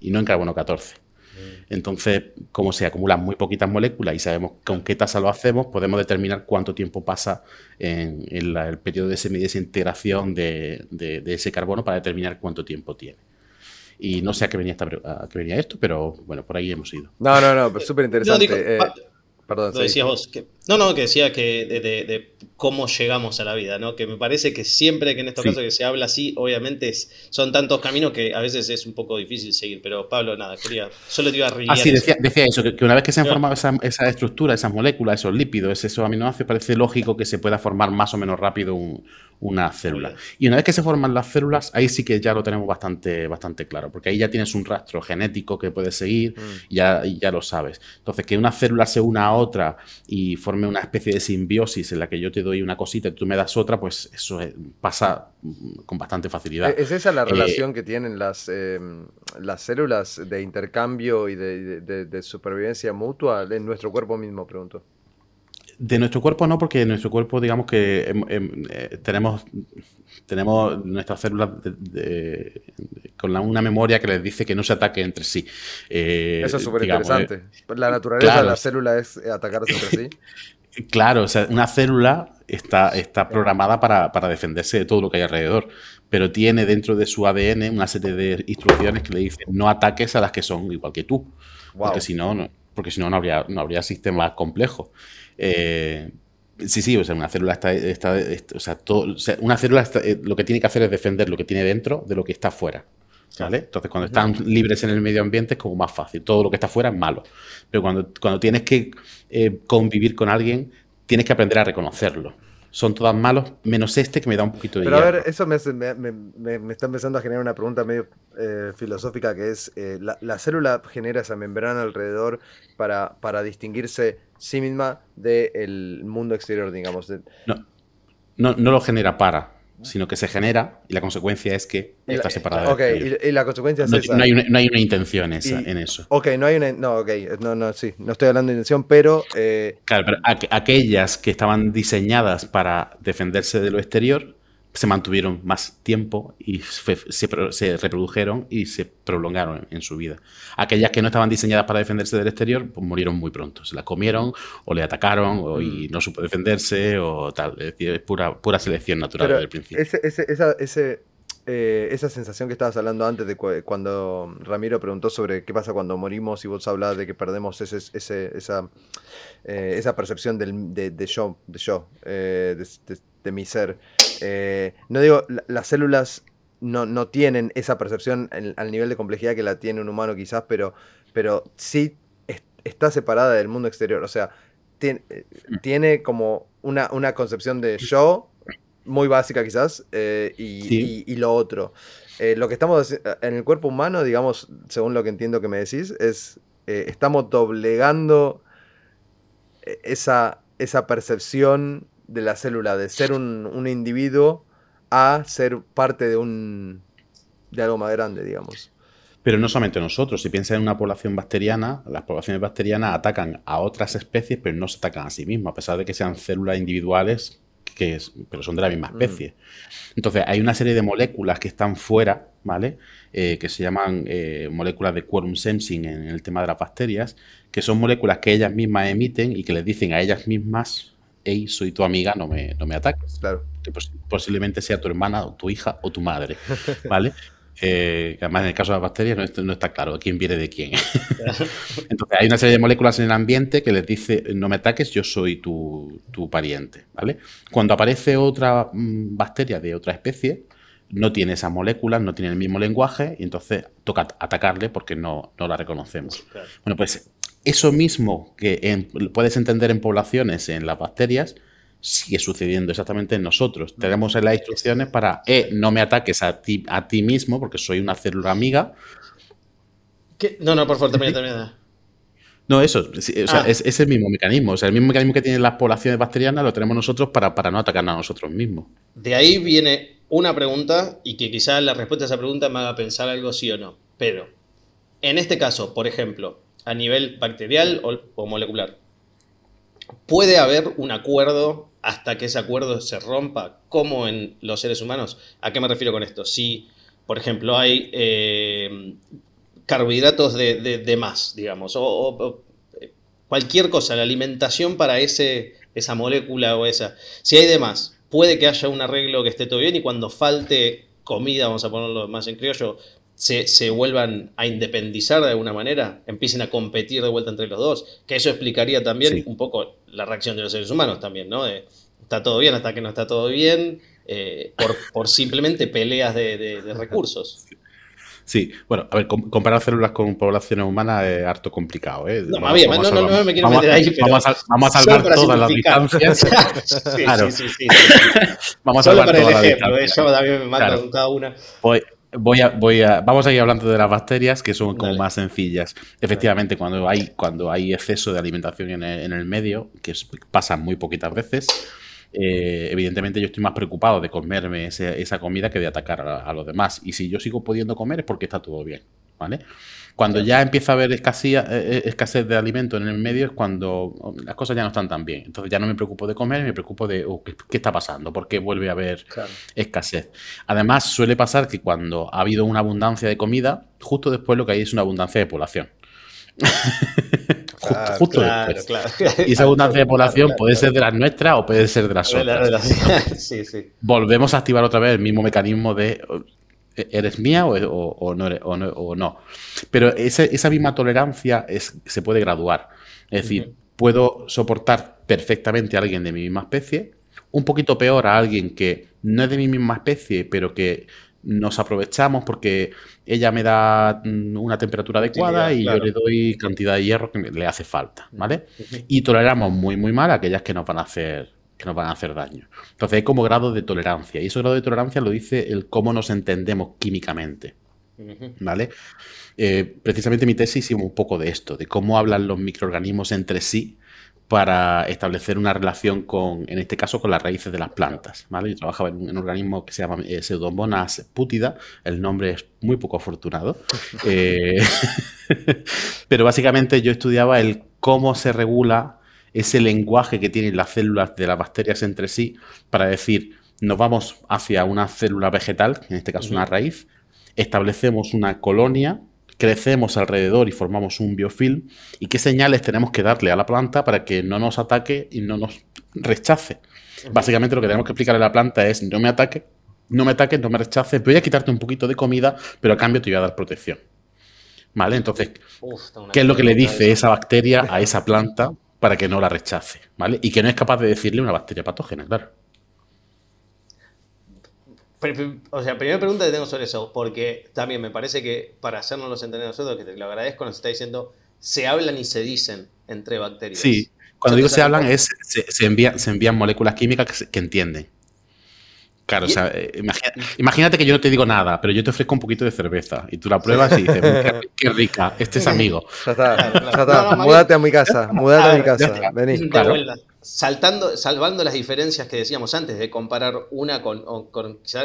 y no en carbono 14. Mm. Entonces, como se acumulan muy poquitas moléculas y sabemos con qué tasa lo hacemos, podemos determinar cuánto tiempo pasa en, el periodo de semidesintegración de, de, de, ese carbono para determinar cuánto tiempo tiene. Y no sé a qué venía, esta, a qué venía esto, pero bueno, por ahí hemos ido. No, no, no, súper interesante. Eh, perdón, lo decías vos. Que, no, no, que decía que de, cómo llegamos a la vida, ¿no? Que me parece que siempre que en estos casos que se habla así, obviamente son tantos caminos que a veces es un poco difícil seguir. Pero Pablo, nada, quería, solo te iba a reír. Ah, sí, decía, eso, que, una vez que se han formado esa, estructura, esas moléculas, esos lípidos, esos aminoácidos, parece lógico que se pueda formar más o menos rápido una célula. Y una vez que se forman las células, ahí sí que ya lo tenemos bastante, bastante claro, porque ahí ya tienes un rastro genético que puedes seguir mm. y ya, ya lo sabes. Entonces, que una célula se una a otra y forme una especie de simbiosis en la que yo te doy una cosita y tú me das otra, pues eso pasa con bastante facilidad. ¿Es esa la eh, relación que tienen las, em, las células de intercambio y de, supervivencia mutua en nuestro cuerpo mismo, pregunto? De nuestro cuerpo no, porque en nuestro cuerpo, digamos que em, em, eh, tenemos Tenemos nuestras células con una memoria que les dice que no se ataque entre sí. Eh, Eso es súper interesante. La naturaleza de la célula es atacarse entre sí. Claro, o sea, una célula está, está programada para, defenderse de todo lo que hay alrededor, pero tiene dentro de su ADN una serie de instrucciones que le dicen no ataques a las que son igual que tú, porque si no, no, porque si no, no habría, no habría sistemas complejos. Eh, sí, sí, o sea, una célula está, está, o sea, todo, una célula eh, lo que tiene que hacer es defender lo que tiene dentro de lo que está fuera. ¿Vale? Entonces, cuando están libres en el medio ambiente es como más fácil. Todo lo que está fuera es malo. Pero cuando, cuando tienes que eh, convivir con alguien, tienes que aprender a reconocerlo. Son todas malos, menos este que me da un poquito de Pero a ver, eso me, está empezando a generar una pregunta medio eh, filosófica que es, eh, la, célula genera esa membrana alrededor para, para distinguirse sí misma del mundo exterior, digamos. No, no, no lo genera para sino que se genera y la consecuencia es que está separada. Ok, y, la consecuencia es no, esa. No hay, una, no hay una intención esa, en eso. Ok, no hay una. No, ok, no, no, sí, no estoy hablando de intención, pero. Eh, claro, pero aquellas que estaban diseñadas para defenderse de lo exterior se mantuvieron más tiempo y se, reprodujeron y se prolongaron en su vida. Aquellas que no estaban diseñadas para defenderse del exterior, pues murieron muy pronto. Se las comieron o le atacaron o, y mm. no supo defenderse o tal. Es decir, es pura, pura selección natural desde el principio. esa, eh, esa sensación que estabas hablando antes de cuando Ramiro preguntó sobre qué pasa cuando morimos y vos hablabas de que perdemos ese, esa, eh, esa percepción del, de, yo, de, yo eh, de mi ser. Eh, no digo, las células no, tienen esa percepción al nivel de complejidad que la tiene un humano quizás, pero, pero sí está separada del mundo exterior. O sea, tiene, tiene como una, una, concepción de yo muy básica quizás eh, y, lo otro. Eh, lo que estamos en el cuerpo humano, digamos, según lo que entiendo que me decís, es estamos doblegando esa, esa percepción de la célula, de ser un, individuo a ser parte de un de algo más grande, digamos. Pero no solamente nosotros, si piensas en una población bacteriana, las poblaciones bacterianas atacan a otras especies, pero no se atacan a sí mismas, a pesar de que sean células individuales, que pero son de la misma mm. especie. Entonces, hay una serie de moléculas que están fuera, ¿vale? Eh, que se llaman eh, moléculas de quorum sensing en el tema de las bacterias, que son moléculas que ellas mismas emiten y que les dicen a ellas mismas hey, soy tu amiga, no me, no me ataques. Claro. Que posiblemente sea tu hermana o tu hija o tu madre, ¿vale? Eh, además, en el caso de las bacterias no, está claro quién viene de quién. Entonces, hay una serie de moléculas en el ambiente que les dice, no me ataques, yo soy tu, pariente, ¿vale? Cuando aparece otra mm, bacteria de otra especie, no tiene esas moléculas, no tiene el mismo lenguaje, y entonces toca atacarle porque no, no la reconocemos. Bueno, pues eso mismo que puedes entender en poblaciones, en las bacterias, sigue sucediendo exactamente en nosotros. Tenemos las instrucciones para, eh, no me ataques a ti, a ti mismo, porque soy una célula amiga. No, no, por favor, termina, termina. No, eso, ah. es, el mismo mecanismo. O sea, el mismo mecanismo que tienen las poblaciones bacterianas lo tenemos nosotros para, para no atacarnos a nosotros mismos. De ahí viene una pregunta y que quizás la respuesta a esa pregunta me haga pensar algo sí o no. Pero, en este caso, por ejemplo, a nivel bacterial o, molecular. ¿Puede haber un acuerdo hasta que ese acuerdo se rompa, como en los seres humanos? ¿A qué me refiero con esto? Si, por ejemplo, hay eh, carbohidratos de, más, digamos, o, cualquier cosa, la alimentación para ese, esa molécula o esa. Si hay de más, puede que haya un arreglo que esté todo bien y cuando falte comida, vamos a ponerlo más en criollo, se, vuelvan a independizar de alguna manera, empiecen a competir de vuelta entre los dos, que eso explicaría también un poco la reacción de los seres humanos también, ¿no? está todo bien hasta que no está todo bien, eh, por, simplemente peleas de, recursos. Sí, bueno, a ver, comparar células con poblaciones humanas es harto complicado, ¿eh? No, vamos, bien, no, no, me quiero meter ahí, pero vamos a, vamos a salvar todas las distancias. sí, claro. sí, sí, sí, Vamos a salvar todas las distancias. Yo también me mata claro. cada una. Pues, Voy a, voy a, vamos a ir hablando de las bacterias que son como más sencillas. Efectivamente, cuando hay, cuando hay exceso de alimentación en el, medio, que pasa muy poquitas veces, eh, evidentemente yo estoy más preocupado de comerme esa comida que de atacar a, los demás. Y si yo sigo pudiendo comer es porque está todo bien, ¿vale? Cuando ya empieza a haber escasez, eh, eh, escasez de alimento en el medio es cuando las cosas ya no están tan bien. Entonces ya no me preocupo de comer, me preocupo de oh, ¿qué, está pasando, por qué vuelve a haber escasez. Además, suele pasar que cuando ha habido una abundancia de comida, justo después lo que hay es una abundancia de población. justo, después. Y esa abundancia de población puede ser de las nuestras o puede ser de las otras. Volvemos a activar otra vez el mismo mecanismo de ¿Eres mía o, no, o, no, Pero esa misma tolerancia es, se puede graduar. Es decir, puedo soportar perfectamente a alguien de mi misma especie, un poquito peor a alguien que no es de mi misma especie, pero que nos aprovechamos porque ella me da mm, una temperatura adecuada y yo le doy cantidad de hierro que le hace falta, ¿vale? Y toleramos muy, muy mal a aquellas que nos van a hacer que nos van a hacer daño. Entonces hay como grado de tolerancia. Y ese grado de tolerancia lo dice el cómo nos entendemos químicamente. ¿Vale? Eh, precisamente mi tesis hicimos un poco de esto, de cómo hablan los microorganismos entre sí para establecer una relación con, en este caso, con las raíces de las plantas. ¿vale? Yo trabajaba en un, organismo que se llama eh, Pseudomonas putida, el nombre es muy poco afortunado, eh, pero básicamente yo estudiaba el cómo se regula ese lenguaje que tienen las células de las bacterias entre sí para decir, nos vamos hacia una célula vegetal, en este caso una raíz, establecemos una colonia, crecemos alrededor y formamos un biofilm, y qué señales tenemos que darle a la planta para que no nos ataque y no nos rechace. Básicamente lo que tenemos que explicarle a la planta es, no me ataque, no me ataques, no me rechaces, voy a quitarte un poquito de comida, pero a cambio te voy a dar protección. ¿Vale? Entonces, ¿qué es lo que le dice esa bacteria a esa planta para que no la rechace, ¿vale? Y que no es capaz de decirle una bacteria patógena, claro. O sea, primera pregunta que tengo sobre eso, porque también me parece que para hacernos los entender nosotros, que te lo agradezco, nos está diciendo, se hablan y se dicen entre bacterias. Sí, cuando digo se hablan es, se, se envían moléculas químicas que entienden. Claro, o sea, eh, imagínate que yo no te digo nada, pero yo te ofrezco un poquito de cerveza y tú la pruebas y dices, qué, rica, este es amigo. Ya está, ya está. múdate a mi casa, múdate a mi casa, vení. Saltando, salvando las diferencias que decíamos antes de comparar una con,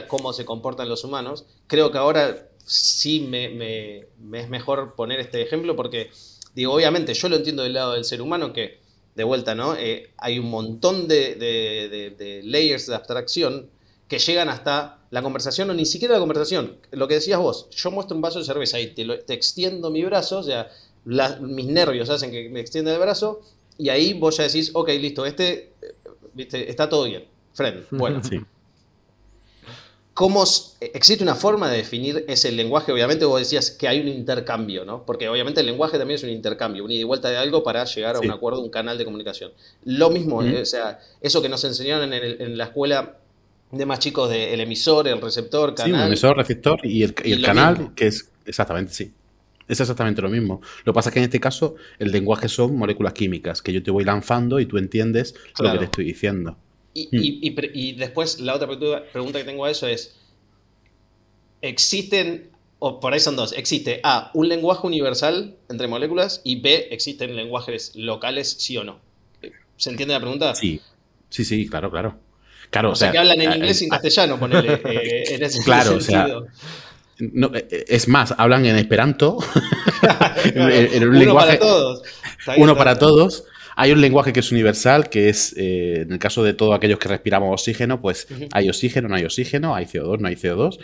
cómo se comportan los humanos, creo que ahora sí me, es mejor poner este ejemplo porque, digo, obviamente yo lo entiendo del lado del ser humano que, de vuelta, ¿no? Eh, hay un montón de, de layers de abstracción que llegan hasta la conversación o ni siquiera la conversación. Lo que decías vos, yo muestro un vaso de cerveza y te, extiendo mi brazo, o sea, mis nervios hacen que me extienda el brazo y ahí vos ya decís, ok, listo, este ¿viste? está todo bien. Friend, bueno. Sí. ¿Cómo existe una forma de definir ese lenguaje? Obviamente vos decías que hay un intercambio, ¿no? Porque obviamente el lenguaje también es un intercambio, un ida y vuelta de algo para llegar a un acuerdo, un canal de comunicación. Lo mismo, o sea, eso que nos enseñaron en la escuela de más chicos del emisor, el receptor, canal. Sí, el emisor, receptor y el, canal, que es exactamente, sí. Es exactamente lo mismo. Lo que pasa es que en este caso el lenguaje son moléculas químicas que yo te voy lanzando y tú entiendes lo que te estoy diciendo. Y, hmm. después la otra pregunta que tengo a eso es, ¿existen, o por ahí son dos, existe A, un lenguaje universal entre moléculas y B, existen lenguajes locales, sí o no? ¿Se entiende la pregunta? Sí, sí, sí, claro, claro. Claro, o, sea, que hablan en inglés y en castellano, ponele, eh, en ese claro, sentido. O sea, no, eh, es más, hablan en esperanto, en, un uno para todos. uno para todos. Hay un lenguaje que es universal, que es, eh, en el caso de todos aquellos que respiramos oxígeno, pues hay oxígeno, no hay oxígeno, hay CO2, no hay CO2.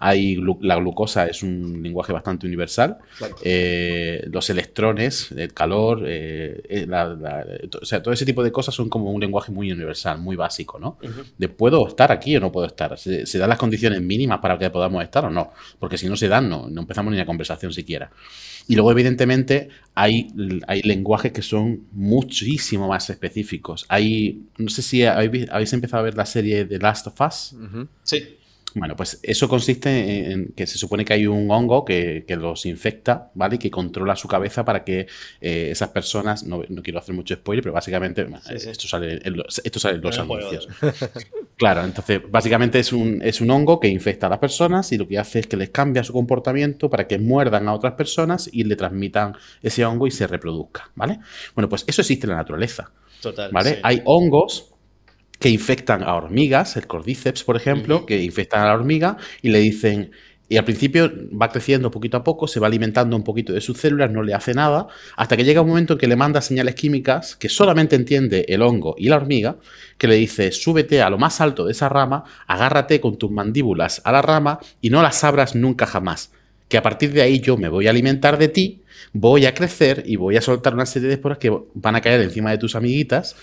Hay la glucosa es un lenguaje bastante universal. Eh, los electrones, el calor, eh, eh, o sea, todo ese tipo de cosas son como un lenguaje muy universal, muy básico, ¿no? De puedo estar aquí o no puedo estar. ¿Se, dan las condiciones mínimas para que podamos estar o no? Porque si no se dan, no, no empezamos ni la conversación siquiera. Y luego, evidentemente, hay, hay lenguajes que son muchísimo más específicos. Hay, no sé si habéis, habéis empezado a ver la serie de Last of Us. Sí. Bueno, pues eso consiste en que se supone que hay un hongo que, los infecta, ¿vale? Y que controla su cabeza para que eh, esas personas, no, quiero hacer mucho spoiler, pero básicamente Esto, sale en los, esto sale en los anuncios. claro, entonces básicamente es un, es un hongo que infecta a las personas y lo que hace es que les cambia su comportamiento para que muerdan a otras personas y le transmitan ese hongo y se reproduzca, ¿vale? Bueno, pues eso existe en la naturaleza. Total. ¿Vale? Hay hongos que infectan a hormigas, el cordyceps, por ejemplo, que infectan a la hormiga y le dicen, Y al principio va creciendo poquito a poco, se va alimentando un poquito de sus células, no le hace nada, hasta que llega un momento en que le manda señales químicas que solamente entiende el hongo y la hormiga, que le dice, súbete a lo más alto de esa rama, agárrate con tus mandíbulas a la rama y no las abras nunca jamás. Que a partir de ahí yo me voy a alimentar de ti, voy a crecer y voy a soltar una serie de esporas que van a caer encima de tus amiguitas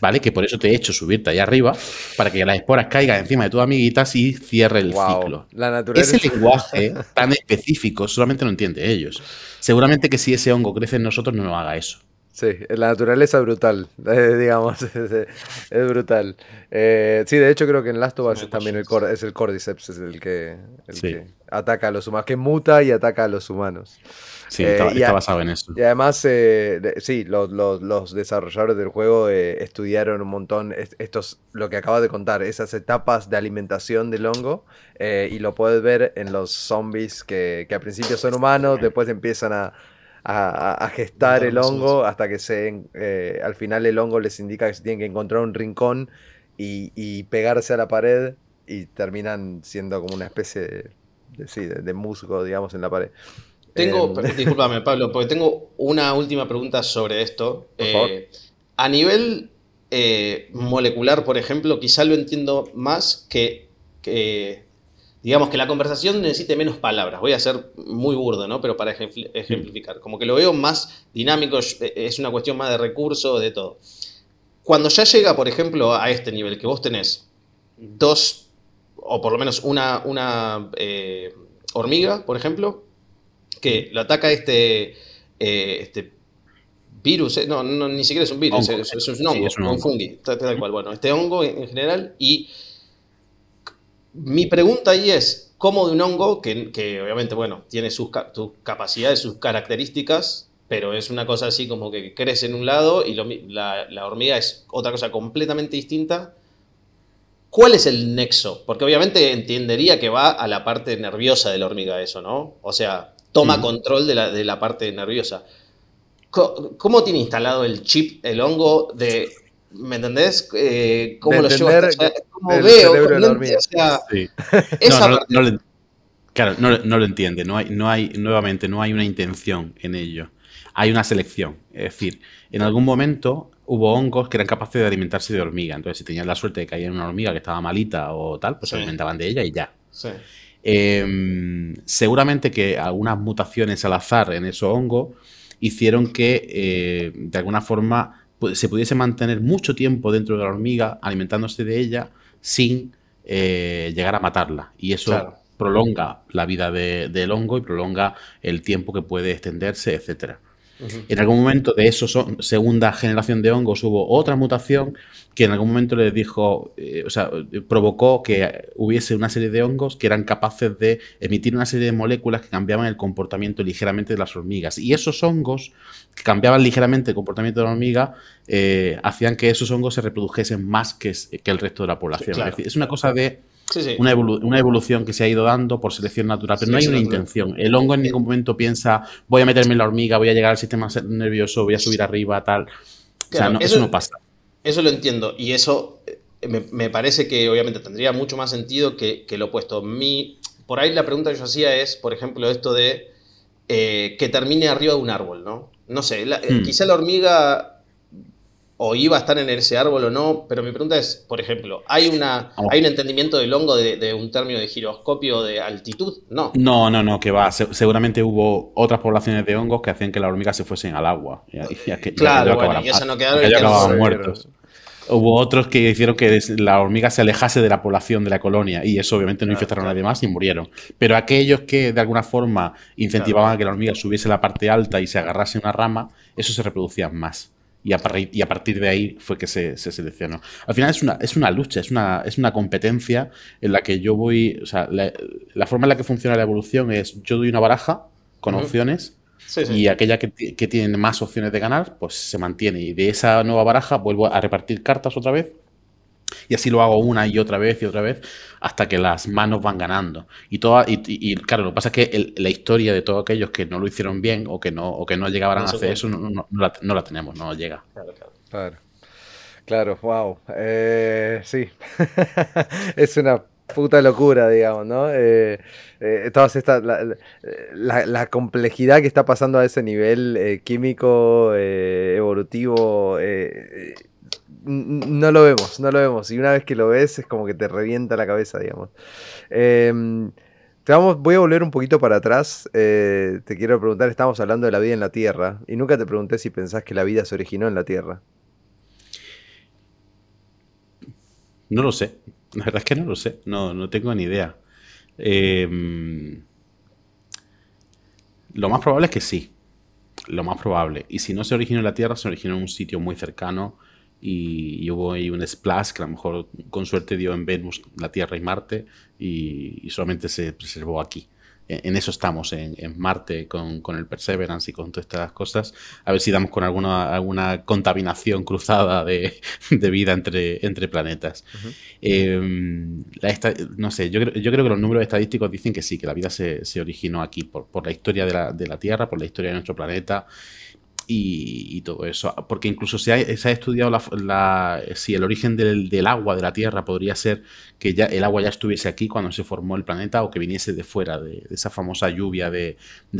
¿vale? Que por eso te he hecho subirte ahí arriba, para que las esporas caigan encima de tus amiguitas y cierre el ciclo. Ese lenguaje tan específico solamente lo entiende ellos. Seguramente que si ese hongo crece en nosotros no nos haga eso. Sí, la naturaleza es brutal, eh, digamos, es, brutal. Eh, sí, de hecho creo que en Last of Us también el es el Cordyceps, es el, que, el que ataca a los humanos, que muta y ataca a los humanos. Sí, está, eh, basado en eso. Y además, eh, sí, los, desarrolladores del juego eh, estudiaron un montón estos, lo que acabas de contar, esas etapas de alimentación del hongo, y lo puedes ver en los zombies que, que al principio son humanos, después empiezan a, gestar el hongo hasta que se, al final el hongo les indica que se tienen que encontrar un rincón y, pegarse a la pared y terminan siendo como una especie de, de musgo, digamos, en la pared. Tengo, em. discúlpame Pablo, porque tengo una última pregunta sobre esto. Eh, a nivel eh, molecular, por ejemplo, quizá lo entiendo más que, digamos, que la conversación necesite menos palabras. Voy a ser muy burdo, ¿no? Pero para ejemplificar. Como que lo veo más dinámico, es una cuestión más de recursos, de todo. Cuando ya llega, por ejemplo, a este nivel, que vos tenés dos, o por lo menos una, una eh, hormiga, por ejemplo, que lo ataca este, eh, este virus, eh, no, ni siquiera es un virus, es, un hongo, un, fungi, tal, cual. Bueno, este hongo en, general y mi pregunta ahí es, ¿cómo de un hongo que, obviamente, bueno, tiene sus, capacidades, sus características, pero es una cosa así como que crece en un lado y la, la hormiga es otra cosa completamente distinta? ¿Cuál es el nexo? Porque obviamente entendería que va a la parte nerviosa de la hormiga eso, ¿no? O sea, toma control de la, de la, parte nerviosa. ¿Cómo, tiene instalado el chip, el hongo de... ¿Me entendés? Eh, ¿Cómo lo lleva? ¿Cómo veo? claro, no, lo entiende. No hay, no hay, nuevamente, no hay una intención en ello. Hay una selección. Es decir, en algún momento hubo hongos que eran capaces de alimentarse de hormiga. Entonces, si tenían la suerte de caer en una hormiga que estaba malita o tal, pues se alimentaban de ella y ya. Sí. Em, seguramente que algunas mutaciones al azar en esos hongos hicieron que eh, de alguna forma se pudiese mantener mucho tiempo dentro de la hormiga alimentándose de ella sin eh, llegar a matarla. Y eso prolonga la vida del hongo y prolonga el tiempo que puede extenderse, etcétera. En algún momento de esa segunda generación de hongos hubo otra mutación que en algún momento les dijo, eh, o sea, provocó que hubiese una serie de hongos que eran capaces de emitir una serie de moléculas que cambiaban el comportamiento ligeramente de las hormigas. Y esos hongos que cambiaban ligeramente el comportamiento de la hormiga eh, hacían que esos hongos se reprodujesen más que, el resto de la población. es una cosa de una, evolución que se ha ido dando por selección natural, pero no hay una intención. El hongo en ningún momento piensa, voy a meterme en la hormiga, voy a llegar al sistema nervioso, voy a subir arriba, tal. o sea, eso, no pasa. Eso lo entiendo y eso eh, me, parece que obviamente tendría mucho más sentido que, lo opuesto. Mi, por ahí la pregunta que yo hacía es, por ejemplo, esto de eh, que termine arriba de un árbol, ¿no? No sé, hmm. quizá la hormiga o iba a estar en ese árbol o no, pero mi pregunta es, por ejemplo, ¿hay, una, ¿hay un entendimiento del hongo de, un término de giroscopio de altitud? No. No, no, no, que va. seguramente hubo otras poblaciones de hongos que hacían que las hormigas se fuesen al agua. claro, bueno, y eso no quedaron, muertos. Hubo otros que hicieron que la hormiga se alejase de la población de la colonia y eso obviamente no infectaron a nadie más y murieron. Pero aquellos que de alguna forma incentivaban a que la hormiga subiese la parte alta y se agarrase una rama, eso se reproducían más y a, y a, partir de ahí fue que se, seleccionó. Al final es una, es una lucha, es una, es una competencia en la que yo voy, o sea, la, forma en la que funciona la evolución es yo doy una baraja con opciones y aquella que, que, tiene más opciones de ganar, pues se mantiene. Y de esa nueva baraja vuelvo a repartir cartas otra vez y así lo hago una y otra vez y otra vez hasta que las manos van ganando. Y, toda, y, claro, lo que pasa es que la historia de todos aquellos que no lo hicieron bien o que no, o que no llegaban a hacer eso, no, no, la, tenemos, no llega. Claro, claro. Claro, wow. Eh, sí, es una puta locura, digamos, ¿no? Eh, eh, la, la, complejidad que está pasando a ese nivel eh, químico, evolutivo, no lo vemos, no lo vemos. Y una vez que lo ves es como que te revienta la cabeza, digamos. Em, te vamos, voy a volver un poquito para atrás. te quiero preguntar, estamos hablando de la vida en la Tierra, y nunca te pregunté si pensás que la vida se originó en la Tierra. No lo sé. La verdad es que no lo sé. No, no tengo ni idea. Em, lo más probable es que sí. Lo más probable. Y si no se originó en la Tierra, se originó en un sitio muy cercano y, hubo ahí un splash que a lo mejor con suerte dio en Venus, la Tierra y Marte y solamente se preservó aquí. En eso estamos, en, Marte, con, el Perseverance y con todas estas cosas, a ver si damos con alguna, alguna contaminación cruzada de, vida entre, entre planetas. Em, no sé, yo, yo, creo que los números estadísticos dicen que sí, que la vida se, originó aquí por, por la historia de la, de la, Tierra, por la historia de nuestro planeta y, todo eso. Porque incluso se ha, estudiado la, si el origen del, agua de la Tierra podría ser que ya el agua ya estuviese aquí cuando se formó el planeta o que viniese de fuera, de, esa famosa lluvia de,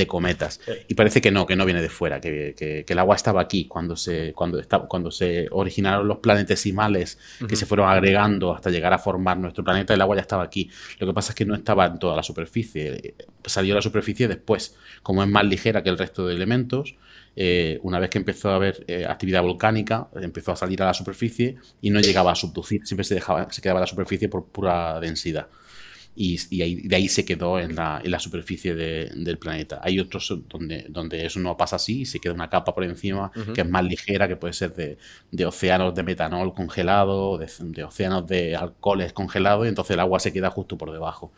cometas. Y parece que no, que no viene de fuera, que, el agua estaba aquí cuando se, cuando, cuando se originaron los planetesimales que se fueron agregando hasta llegar a formar nuestro planeta, el agua ya estaba aquí. Lo que pasa es que no estaba en toda la superficie, salió a la superficie después, como es más ligera que el resto de elementos eh, una vez que empezó a haber eh, actividad volcánica, empezó a salir a la superficie y no llegaba a subducir, siempre se, dejaba, se quedaba a la superficie por pura densidad. Y, de ahí se quedó en la, superficie del planeta. Hay otros donde, donde eso no pasa así se queda una capa por encima que es más ligera, que puede ser de, océanos de metanol congelado, de, océanos de alcoholes congelados, y entonces el agua se queda justo por debajo.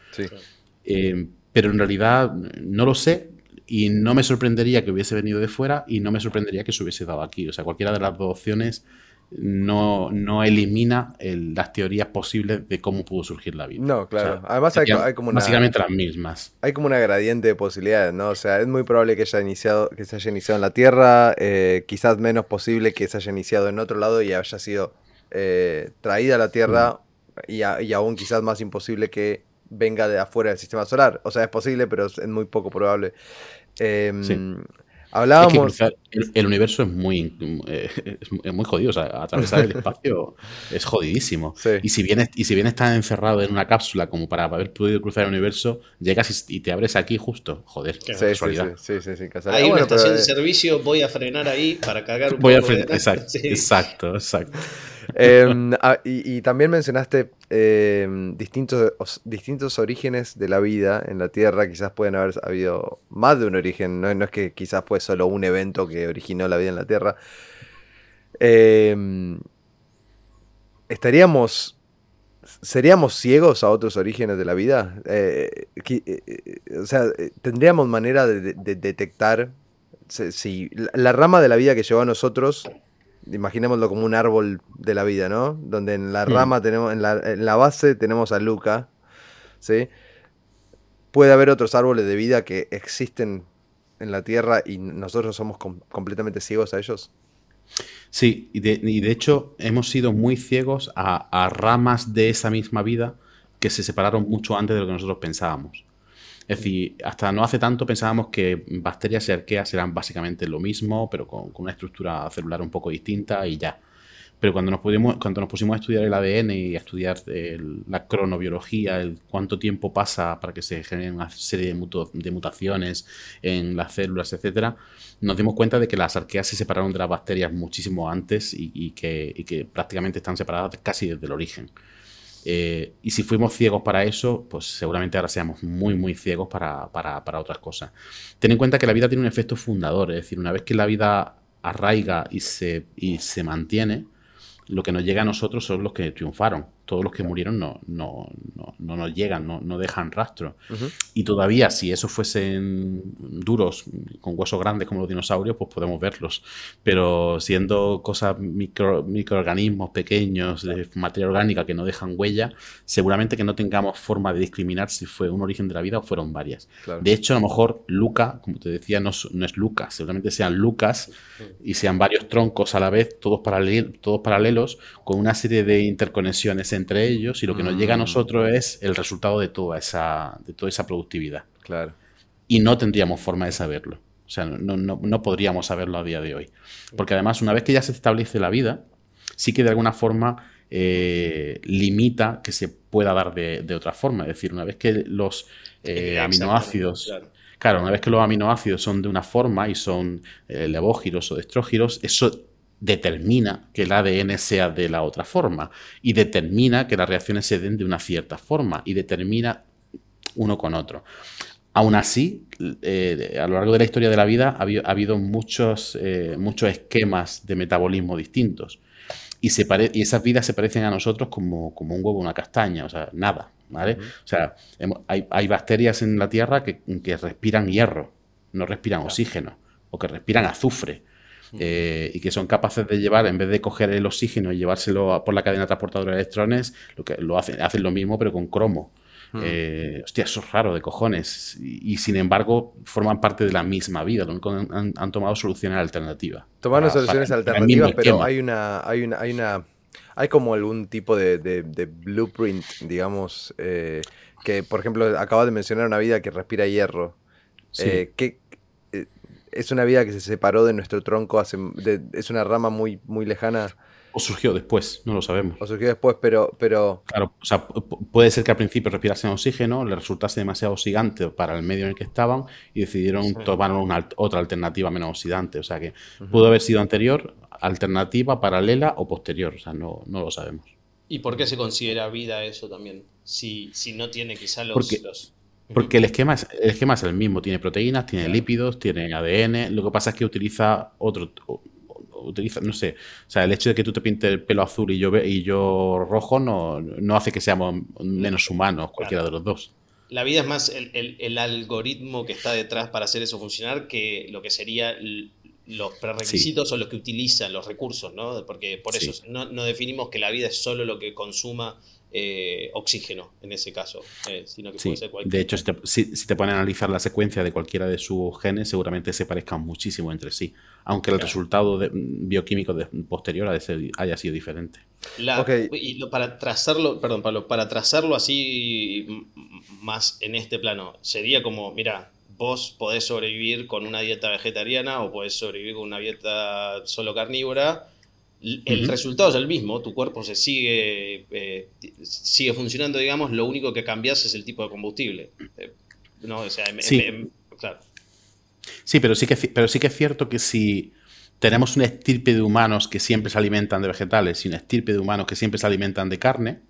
Eh, pero en realidad no lo sé, y no me sorprendería que hubiese venido de fuera y no me sorprendería que se hubiese dado aquí. O sea, cualquiera de las dos opciones no, no elimina las teorías posibles de cómo pudo surgir la vida. No, claro. Además hay, como una... Básicamente las mismas. Hay como una gradiente de posibilidades, ¿no? O sea, es muy probable que, haya iniciado, que se haya iniciado en la Tierra, eh, quizás menos posible que se haya iniciado en otro lado y haya sido eh, traída a la Tierra mm. y, y aún quizás más imposible que venga de afuera del sistema solar. O sea, es posible, pero es muy poco probable. Em, hablábamos. el, universo es muy, eh, es muy jodido. O sea, atravesar el espacio es jodidísimo. Y, si bien, y si bien estás encerrado en una cápsula como para haber podido cruzar el universo, llegas y, te abres aquí justo. Joder, qué sí, casualidad. Sí, sí, sí, Hay una estación de servicio, voy a frenar ahí para cargar un voy poco. A frenar, exacto, exacto, exacto. Em, ah, y, también mencionaste em, distintos, distintos orígenes de la vida en la Tierra. Quizás pueden haber habido más de un origen. No, es que quizás fue solo un evento que originó la vida en la Tierra. Em, estaríamos. ¿Seríamos ciegos a otros orígenes de la vida? Eh, eh, o sea, eh, ¿tendríamos manera de, detectar si, la rama de la vida que llegó a nosotros imaginémoslo como un árbol de la vida, ¿no? Donde en la rama tenemos, en la, base tenemos a Luca, ¿sí? Puede haber otros árboles de vida que existen en la Tierra y nosotros somos completamente ciegos a ellos. Sí, y de, hecho hemos sido muy ciegos a, ramas de esa misma vida que se separaron mucho antes de lo que nosotros pensábamos. Es decir, hasta no hace tanto pensábamos que bacterias y arqueas eran básicamente lo mismo, pero con, una estructura celular un poco distinta y ya. Pero cuando nos, pudimos, cuando nos pusimos a estudiar el ADN y a estudiar la cronobiología, el cuánto tiempo pasa para que se generen una serie de, mutaciones en las células, etcétera, nos dimos cuenta de que las arqueas se separaron de las bacterias muchísimo antes y, que, y que prácticamente están separadas casi desde el origen. Eh, y si fuimos ciegos para eso, pues seguramente ahora seamos muy, muy ciegos para, otras cosas. Ten en cuenta que la vida tiene un efecto fundador, es decir, una vez que la vida arraiga y se, y se mantiene, lo que nos llega a nosotros son los que triunfaron todos los que murieron no, no, no, nos llegan, no, dejan rastro. Y todavía, si esos fuesen duros, con huesos grandes como los dinosaurios, pues podemos verlos. Pero siendo cosas micro, microorganismos pequeños, de materia orgánica que no dejan huella, seguramente que no tengamos forma de discriminar si fue un origen de la vida o fueron varias. De hecho, a lo mejor Luca, como te decía, no, es Lucas, seguramente sean Lucas y sean varios troncos a la vez, todos, todos paralelos, con una serie de interconexiones entre ellos y lo que nos llega a mm. nosotros es el resultado de toda esa, de toda esa productividad. Claro. Y no tendríamos forma de saberlo. O sea, no, no, podríamos saberlo a día de hoy. Porque además, una vez que ya se establece la vida, sí que de alguna forma eh, limita que se pueda dar de, otra forma. Es decir, una vez que los eh, aminoácidos. Claro. una vez que los aminoácidos son de una forma y son eh, levógiros o destrógiros, eso determina que el ADN sea de la otra forma y determina que las reacciones se den de una cierta forma y determina uno con otro. Aún así, eh, a lo largo de la historia de la vida ha habido, muchos, eh, muchos esquemas de metabolismo distintos. Y, se y esas vidas se parecen a nosotros como, un huevo o una castaña, o sea, nada. ¿vale? O sea, hay, bacterias en la Tierra que, respiran hierro, no respiran oxígeno, o que respiran azufre. Eh, y que son capaces de llevar, en vez de coger el oxígeno y llevárselo por la cadena transportadora de electrones, lo que lo hacen, hacen lo mismo pero con cromo. Hmm. Eh, hostia, eso es raro de cojones. Y, sin embargo, forman parte de la misma vida. han, tomado soluciones alternativas. Tomaron soluciones alternativas, pero hay una, hay una, hay una, hay como algún tipo de, blueprint, digamos, eh, que por ejemplo acabas de mencionar una vida que respira hierro. Eh, que es una vida que se separó de nuestro tronco, hace, es una rama muy, muy lejana. O surgió después, no lo sabemos. O surgió después, pero, pero... Claro, o sea, puede ser que al principio respirasen oxígeno, le resultase demasiado oxidante para el medio en el que estaban y decidieron tomar una, otra alternativa menos oxidante. O sea que pudo haber sido anterior, alternativa, paralela o posterior. O sea, no, no lo sabemos. ¿Y por qué se considera vida eso también? Si, si no tiene quizá los, los... Porque el esquema, es, el esquema es el mismo, tiene proteínas, tiene lípidos, tiene ADN, lo que pasa es que utiliza otro, utiliza, no sé, o sea, el hecho de que tú te pintes el pelo azul y yo, y yo rojo no, no hace que seamos menos humanos, cualquiera de los dos. La vida es más el, algoritmo que está detrás para hacer eso funcionar que lo que sería los prerequisitos o los que utilizan los recursos, ¿no? Porque por eso no, no, definimos que la vida es solo lo que consuma eh, oxígeno en ese caso, eh, sino que puede ser De hecho, si te, ponen a analizar la secuencia de cualquiera de sus genes, seguramente se parezcan muchísimo entre sí, aunque el resultado bioquímico posterior haya sido diferente. Y para trazarlo, perdón, Pablo, para trazarlo así más en este plano, sería como, mira, vos podés sobrevivir con una dieta vegetariana o podés sobrevivir con una dieta solo carnívora el resultado es el mismo, tu cuerpo se sigue, eh, sigue funcionando, digamos, lo único que cambias es el tipo de combustible. Eh, no, sí. claro. Sí, pero sí, que, pero sí que es cierto que si tenemos una estirpe de humanos que siempre se alimentan de vegetales y una estirpe de humanos que siempre se alimentan de carne,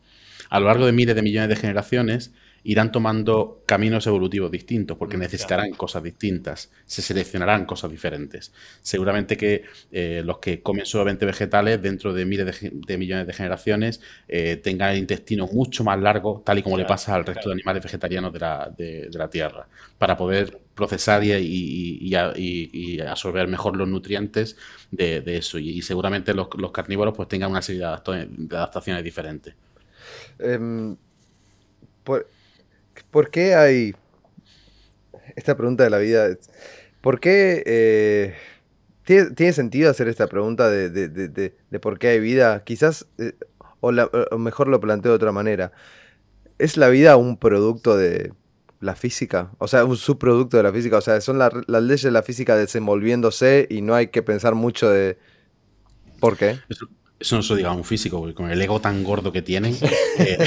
a lo largo de miles de millones de generaciones, irán tomando caminos evolutivos distintos porque mm, necesitarán cosas distintas, se seleccionarán cosas diferentes. Seguramente que eh, los que comen solamente vegetales dentro de miles de, millones de generaciones eh, tengan el intestino mucho más largo, tal y como le pasa al resto de animales vegetarianos de la, de, la, Tierra, para poder procesar y, absorber mejor los nutrientes de, eso. Y, seguramente los, carnívoros pues tengan una serie de, adaptaciones diferentes. Em, ¿Por qué hay esta pregunta de la vida? ¿Por qué eh, ¿tiene, sentido hacer esta pregunta de, por qué hay vida? Quizás, eh, o, mejor lo planteo de otra manera. ¿Es la vida un producto de la física? O sea, un subproducto de la física. O sea, son las leyes de la física desenvolviéndose y no hay que pensar mucho de... ¿Por qué? Eso no se lo diga a un físico, porque con el ego tan gordo que tienen. Eh,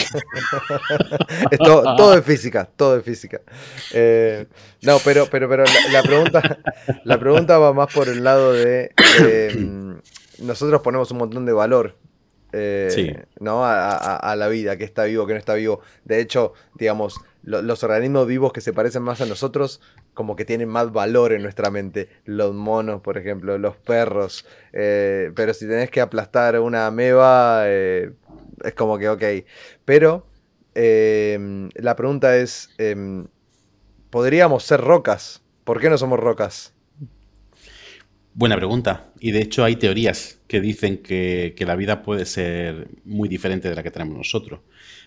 todo, es física, todo es física. Eh, no, pero, pero, pero la, pregunta, la pregunta va más por el lado de. Em, nosotros ponemos un montón de valor eh, ¿no? A, la vida, que está vivo, que no está vivo. De hecho, digamos, los organismos vivos que se parecen más a nosotros, como que tienen más valor en nuestra mente. Los monos, por ejemplo, los perros. Eh, pero si tenés que aplastar una ameba, eh, es como que, ok. Pero em, la pregunta es, em, ¿podríamos ser rocas? ¿Por qué no somos rocas? Buena pregunta. Y de hecho hay teorías que dicen que, la vida puede ser muy diferente de la que tenemos nosotros.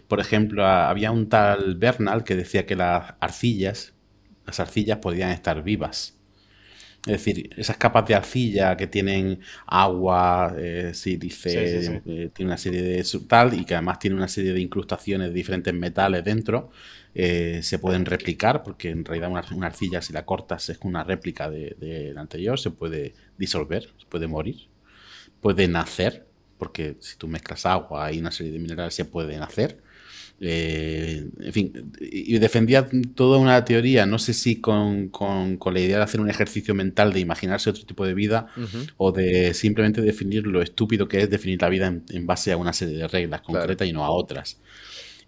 Por ejemplo, había un tal Bernal que decía que las arcillas, las arcillas podían estar vivas. Es decir, esas capas de arcilla que tienen agua, eh, dice, eh, tiene una serie de tal, y que además tiene una serie de incrustaciones de diferentes metales dentro, eh, se pueden replicar, porque en realidad una, arcilla, si la cortas, es una réplica de, de la anterior, se puede disolver, se puede morir, puede nacer, porque si tú mezclas agua y una serie de minerales se pueden hacer. Eh, en fin, y defendía toda una teoría, no sé si con, la idea de hacer un ejercicio mental de imaginarse otro tipo de vida o de simplemente definir lo estúpido que es definir la vida en, base a una serie de reglas concretas y no a otras.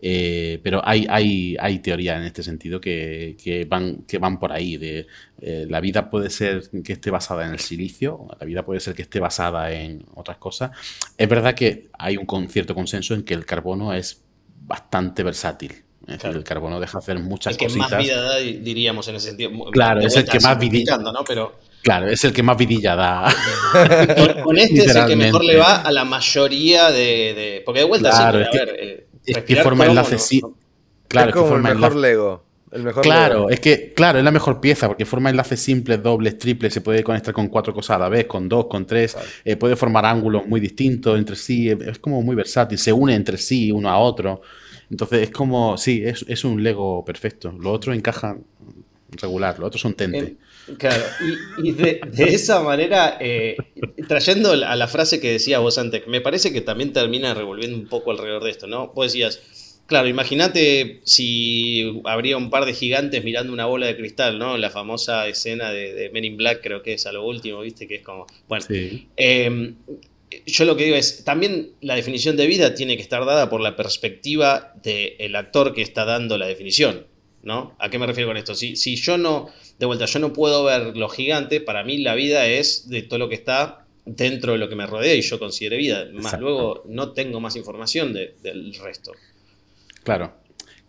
Eh, pero hay, hay, hay teorías en este sentido que, van, que van por ahí. De, eh, la vida puede ser que esté basada en el silicio, la vida puede ser que esté basada en otras cosas. Es verdad que hay un cierto consenso en que el carbono es bastante versátil. el carbono deja hacer muchas el que más vida da, diríamos en ese sentido. Claro, es el que más vidilla. ¿no? Pero... Claro, es el que más vidilla da. Con, este es el que mejor le va a la mayoría de. Porque de vuelta, sí, a ver, eh, es que forma enlaces sí. Claro, es como el mejor Lego. El mejor claro, es que, claro, es la mejor pieza porque forma enlaces simples, dobles, triples, se puede conectar con cuatro cosas a la vez, con dos, con tres, eh, puede formar ángulos muy distintos entre sí, es como muy versátil, se une entre sí uno a otro. Entonces es como, sí, es, un Lego perfecto. Lo otro encaja regular, lo otro son tente. Claro, y, de, esa manera, eh, trayendo a la frase que decía vos antes, me parece que también termina revolviendo un poco alrededor de esto, ¿no? Vos decías, claro, imagínate si habría un par de gigantes mirando una bola de cristal, ¿no? La famosa escena de, Men in Black, creo que es a lo último, ¿viste? Que es como, bueno, em, yo lo que digo es, también la definición de vida tiene que estar dada por la perspectiva del actor que está dando la definición, ¿no? ¿A qué me refiero con esto? Si, si yo no de vuelta, yo no puedo ver lo gigante, para mí la vida es de todo lo que está dentro de lo que me rodea y yo considero vida. Más luego no tengo más información del resto. Claro.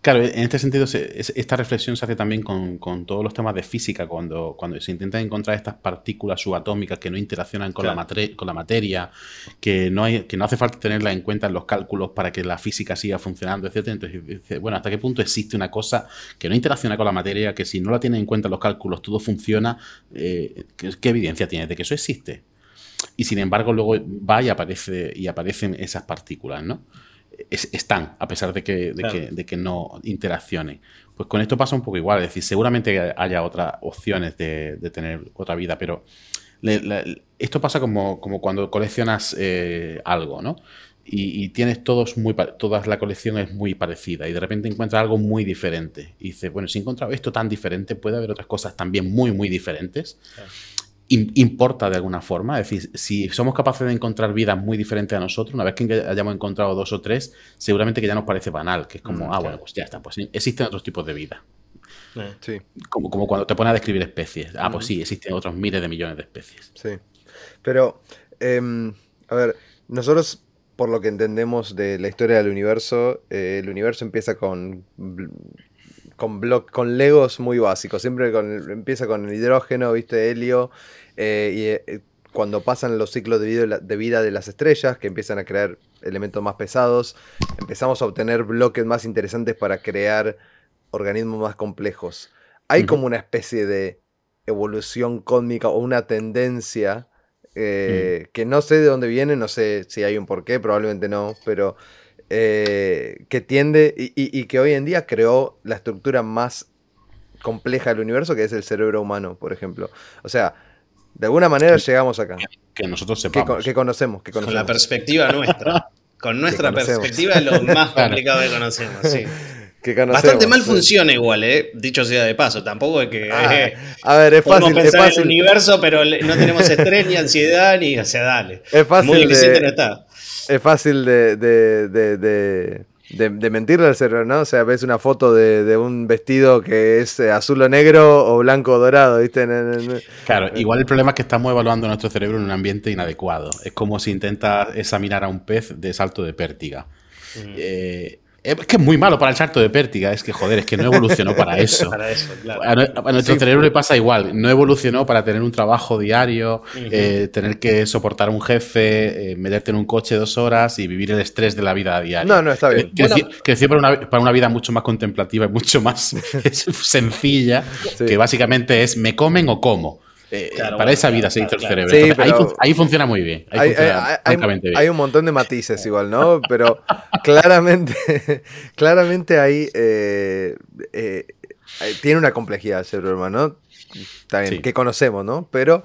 Claro, en este sentido, esta reflexión se hace también con, todos los temas de física, cuando, cuando se intenta encontrar estas partículas subatómicas que no interaccionan con, la, con la materia, que no, hay, que no hace falta tenerla en cuenta en los cálculos para que la física siga funcionando, etc. Entonces, bueno, ¿hasta qué punto existe una cosa que no interacciona con la materia, que si no la tiene en cuenta en los cálculos todo funciona? Eh, ¿qué, evidencia tiene de que eso existe? Y sin embargo, luego va y, aparece, y aparecen esas partículas, ¿no? Están, a pesar de que, de, que, no interaccionen. Pues con esto pasa un poco igual, es decir, seguramente haya otras opciones de, tener otra vida, pero esto pasa como, como cuando coleccionas eh, algo, ¿no? Y, tienes todos muy toda la colección es muy parecida y de repente encuentras algo muy diferente y dices, bueno, si he encontrado esto tan diferente, puede haber otras cosas también muy, muy diferentes importa de alguna forma. Es decir, si somos capaces de encontrar vidas muy diferentes a nosotros, una vez que hayamos encontrado dos o tres, seguramente que ya nos parece banal, que es como, mm, ah, bueno, pues ya está, pues existen otros tipos de vida. Eh. Sí. Como, como cuando te pones a describir especies. Ah, pues sí, existen otros miles de millones de especies. Sí. Pero, em, a ver, nosotros, por lo que entendemos de la historia del universo, eh, el universo empieza con con, con legos muy básicos. Siempre empieza con el hidrógeno, ¿viste? Helio. Eh, y eh, cuando pasan los ciclos de vida, de vida, de las estrellas, que empiezan a crear elementos más pesados, empezamos a obtener bloques más interesantes para crear organismos más complejos. Hay como una especie de evolución cósmica o una tendencia eh, mm. que no sé de dónde viene, no sé si hay un porqué, probablemente no, pero eh, que tiende y, que hoy en día creó la estructura más compleja del universo, que es el cerebro humano, por ejemplo. O sea, de alguna manera llegamos acá. Que nosotros sepamos. Que, conocemos, que Con la perspectiva nuestra. Con nuestra perspectiva es lo más complicado que conocemos, sí. Bastante mal funciona igual, ¿eh? dicho sea de paso. Tampoco es que. Ah, eh, a ver, es fácil. es fácil. el universo, pero no tenemos estrés ni ansiedad, ni. O sea, dale. Es fácil. Muy de, no está es fácil de, de, de, mentirle al cerebro, ¿no? O sea, ves una foto de, un vestido que es eh, azul o negro o blanco o dorado, ¿viste? Claro, igual el problema es que estamos evaluando nuestro cerebro en un ambiente inadecuado. Es como si intenta examinar a un pez de salto de pértiga. Eh, es que es muy malo para el salto de pértiga, es que joder, es que no evolucionó para eso. a, nuestro cerebro le pasa igual, no evolucionó para tener un trabajo diario, eh, tener que soportar a un jefe, eh, meterte en un coche dos horas y vivir el estrés de la vida diaria. No, no, está bien. Creció, para, una, para, una, vida mucho más contemplativa y mucho más sencilla, que básicamente es me comen o como. Eh, para esa vida se hizo el cerebro. ahí, funciona muy bien. hay, un montón de matices igual, ¿no? Pero claramente, claramente ahí eh, eh, tiene una complejidad el cerebro humano, También, que conocemos, ¿no? Pero,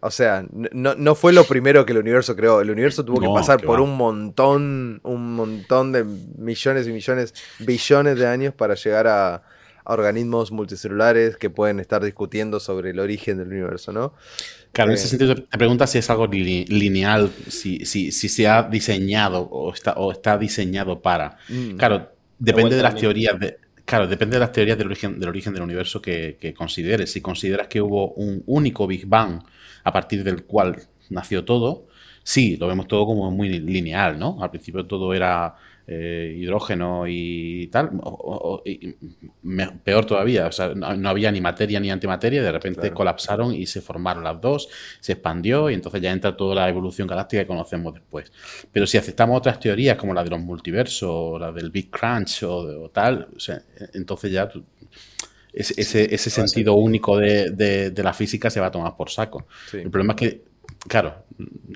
o sea, no, fue lo primero que el universo creó. El universo tuvo que pasar por un montón, un montón de millones y millones, billones de años para llegar a organismos multicelulares que pueden estar discutiendo sobre el origen del universo, ¿no? Claro, en ese eh, sentido te preguntas si es algo lineal, si, si, si, se ha diseñado o está, o está diseñado para. Mm. Claro, depende de las teorías de, Claro, depende de las teorías del origen del, origen del universo que, que, consideres. Si consideras que hubo un único Big Bang a partir del cual nació todo, sí, lo vemos todo como muy lineal, ¿no? Al principio todo era eh, hidrógeno y tal, o, peor todavía, o sea, no, había ni materia ni antimateria, de repente colapsaron y se formaron las dos, se expandió y entonces ya entra toda la evolución galáctica que conocemos después. Pero si aceptamos otras teorías como la de los multiversos, o la del Big Crunch o, tal, entonces ya ese, ese, sentido único de, la física se va a tomar por saco. El problema es que, claro,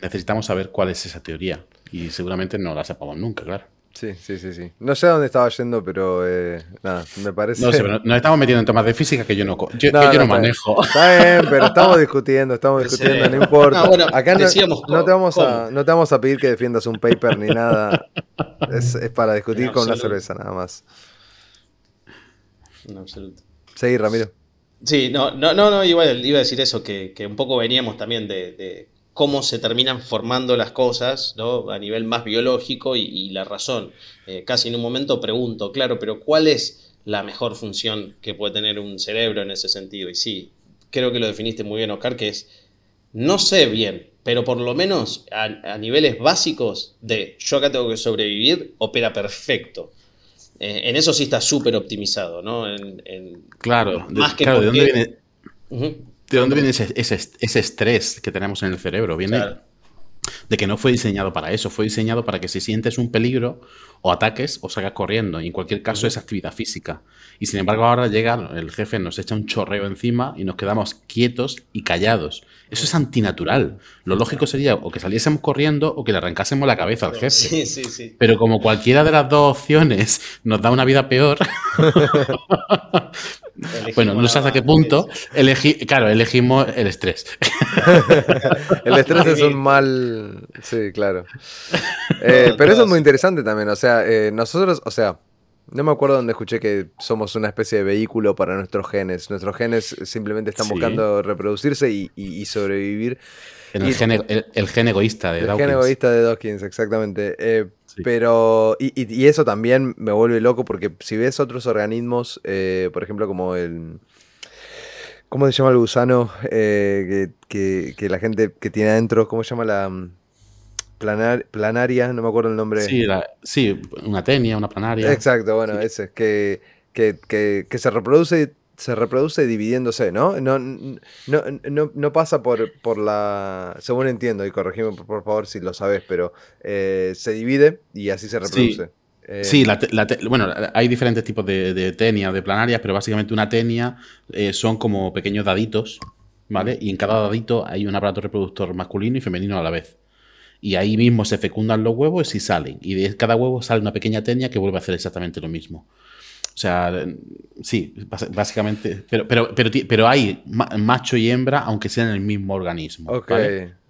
necesitamos saber cuál es esa teoría y seguramente no la sepamos nunca, claro. Sí, sí, sí, sí. No sé a dónde estaba yendo, pero eh, nada, me parece. No sé, pero nos estamos metiendo en temas de física que yo no, yo, no, manejo. Está bien, pero estamos discutiendo, estamos discutiendo, no importa. Acá no, te vamos a, no te vamos a pedir que defiendas un paper ni nada. Es, es para discutir con una cerveza, nada más. En absoluto. Seguí, Ramiro. Sí, no, no, no, no iba, iba a decir eso, que, que un poco veníamos también de cómo se terminan formando las cosas ¿no? a nivel más biológico y, la razón. Eh, casi en un momento pregunto, claro, pero ¿cuál es la mejor función que puede tener un cerebro en ese sentido? Y sí, creo que lo definiste muy bien, Oscar, que es, no sé bien, pero por lo menos a, niveles básicos de yo acá tengo que sobrevivir, opera perfecto. Eh, en eso sí está súper optimizado, ¿no? claro, más que ¿de dónde viene? ¿De dónde viene ese, estrés que tenemos en el cerebro? Viene de que no fue diseñado para eso, fue diseñado para que si sientes un peligro o ataques o salgas corriendo. Y en cualquier caso es actividad física. Y sin embargo ahora llega el jefe, nos echa un chorreo encima y nos quedamos quietos y callados. Eso es antinatural. Lo lógico sería o que saliésemos corriendo o que le arrancásemos la cabeza al jefe. Sí, sí, sí. Pero como cualquiera de las dos opciones nos da una vida peor, bueno, no sé hasta qué punto. claro, elegimos el estrés. el estrés es un mal. Sí, claro. Eh, pero eso es muy interesante también. O sea, eh, nosotros, o sea, no me acuerdo dónde escuché que somos una especie de vehículo para nuestros genes. Nuestros genes simplemente están buscando reproducirse y, sobrevivir. el, gen, egoísta de Dawkins. El gen egoísta de Dawkins, exactamente. Eh, pero, y, eso también me vuelve loco porque si ves otros organismos, eh, por ejemplo, como el. ¿Cómo se llama el gusano eh, que, la gente que tiene adentro? ¿Cómo se llama la mm, planaria? No me acuerdo el nombre. Sí, sí, una tenia, una planaria. Exacto, bueno, ese, que, que, que, se reproduce se reproduce dividiéndose, ¿no? No, no, no, pasa por, por, la. Según entiendo, y corregime por, favor si lo sabes, pero eh, se divide y así se reproduce. Sí. Eh, bueno, hay diferentes tipos de, de tenia, de planarias, pero básicamente una tenia eh, son como pequeños daditos, ¿vale? Y en cada dadito hay un aparato reproductor masculino y femenino a la vez. Y ahí mismo se fecundan los huevos y salen. Y de cada huevo sale una pequeña tenia que vuelve a hacer exactamente lo mismo. O sea, sí, básicamente. Pero, pero, pero, pero hay macho y hembra, aunque sean el mismo organismo. Ok,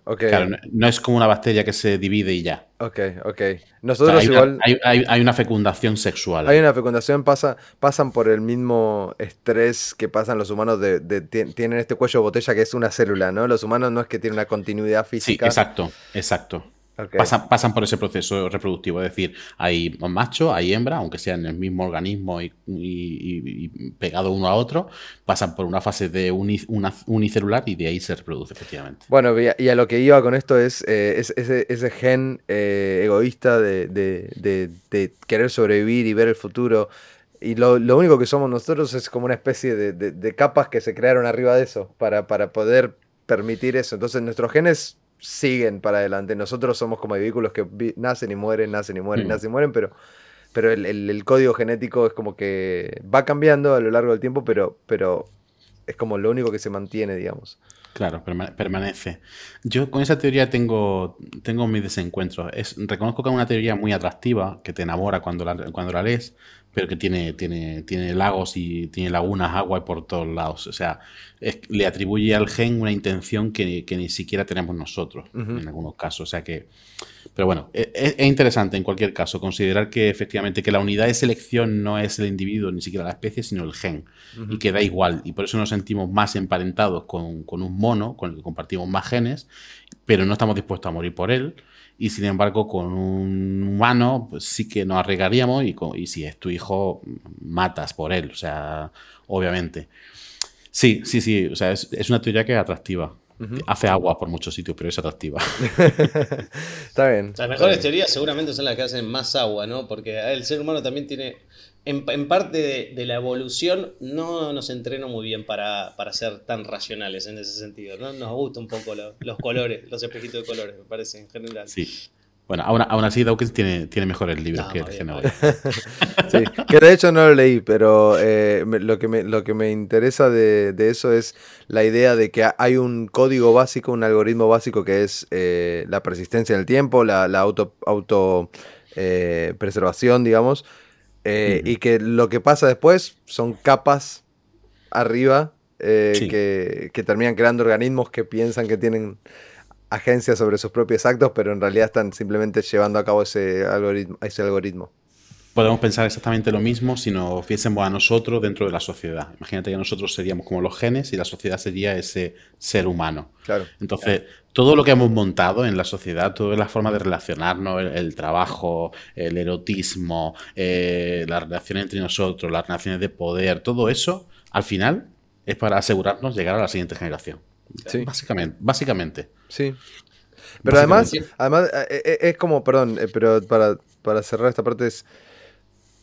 ok. Claro, no, es como una bacteria que se divide y ya. Ok, ok. Nosotros hay igual. Una, hay, hay, una fecundación sexual. Hay una fecundación, pasa, pasan por el mismo estrés que pasan los humanos. De, tienen este cuello de botella que es una célula, ¿no? Los humanos no es que tienen una continuidad física. Sí, exacto, exacto. Pasan, por ese proceso reproductivo, es decir, hay macho, hay hembra, aunque sean en el mismo organismo y, y, pegado uno a otro, pasan por una fase de unicelular y de ahí se reproduce efectivamente. Bueno, y a, lo que iba con esto es, eh, ese, gen eh, egoísta de, querer sobrevivir y ver el futuro. Y lo, único que somos nosotros es como una especie de, capas que se crearon arriba de eso para, para poder permitir eso. Entonces nuestros genes siguen para adelante. Nosotros somos como vehículos que nacen y mueren, nacen y mueren, mm. nacen y mueren, pero, pero el, código genético es como que va cambiando a lo largo del tiempo, pero, pero es como lo único que se mantiene, digamos. Claro, permanece. Yo con esa teoría tengo, tengo mis desencuentros. Es, reconozco que es una teoría muy atractiva, que te enamora cuando la, cuando la lees, pero que tiene, tiene, tiene lagos y tiene lagunas, agua por todos lados. O sea, le atribuye al gen una intención que, ni siquiera tenemos nosotros en algunos casos. O sea que. Pero bueno, e, e, es, interesante en cualquier caso considerar que efectivamente que la unidad de selección no es el individuo, ni siquiera la especie, sino el gen. Y que da igual. Y por eso nos sentimos más emparentados con, con un mono, con el que compartimos más genes, pero no estamos dispuestos a morir por él y sin embargo con un humano pues sí que nos arriesgaríamos y, y si es tu hijo matas por él, o sea, obviamente. Sí, sí, sí, o sea, es, una teoría que es atractiva. Hace agua por muchos sitios, pero es atractiva. Está bien. Las mejores teorías seguramente son las que hacen más agua, ¿no? Porque el ser humano también tiene en, parte de, la evolución no nos entreno muy bien para, ser tan racionales en ese sentido. ¿no? Nos gustan un poco los colores, los espejitos de colores, me parece, en general. Sí. Bueno, aún, así Dawkins tiene, tiene mejores libros que el sí, que de hecho no lo leí, pero eh, lo, que me, lo que me interesa de, eso es la idea de que hay un código básico, un algoritmo básico que es eh, la persistencia en el tiempo, la, auto, auto eh, preservación, digamos, eh, y que lo que pasa después son capas arriba eh, que, terminan creando organismos que piensan que tienen agencia sobre sus propios actos, pero en realidad están simplemente llevando a cabo ese algoritmo. Ese algoritmo podemos pensar exactamente lo mismo si nos viésemos a nosotros dentro de la sociedad. Imagínate que nosotros seríamos como los genes y la sociedad sería ese ser humano. Claro. Entonces, todo lo que hemos montado en la sociedad, toda la forma de relacionarnos, el, trabajo, el erotismo, eh, las relaciones entre nosotros, las relaciones de poder, todo eso, al final, es para asegurarnos llegar a la siguiente generación. Sí. Básicamente. básicamente. Sí. Pero además, además eh, eh, es como, perdón, pero para, para cerrar esta parte es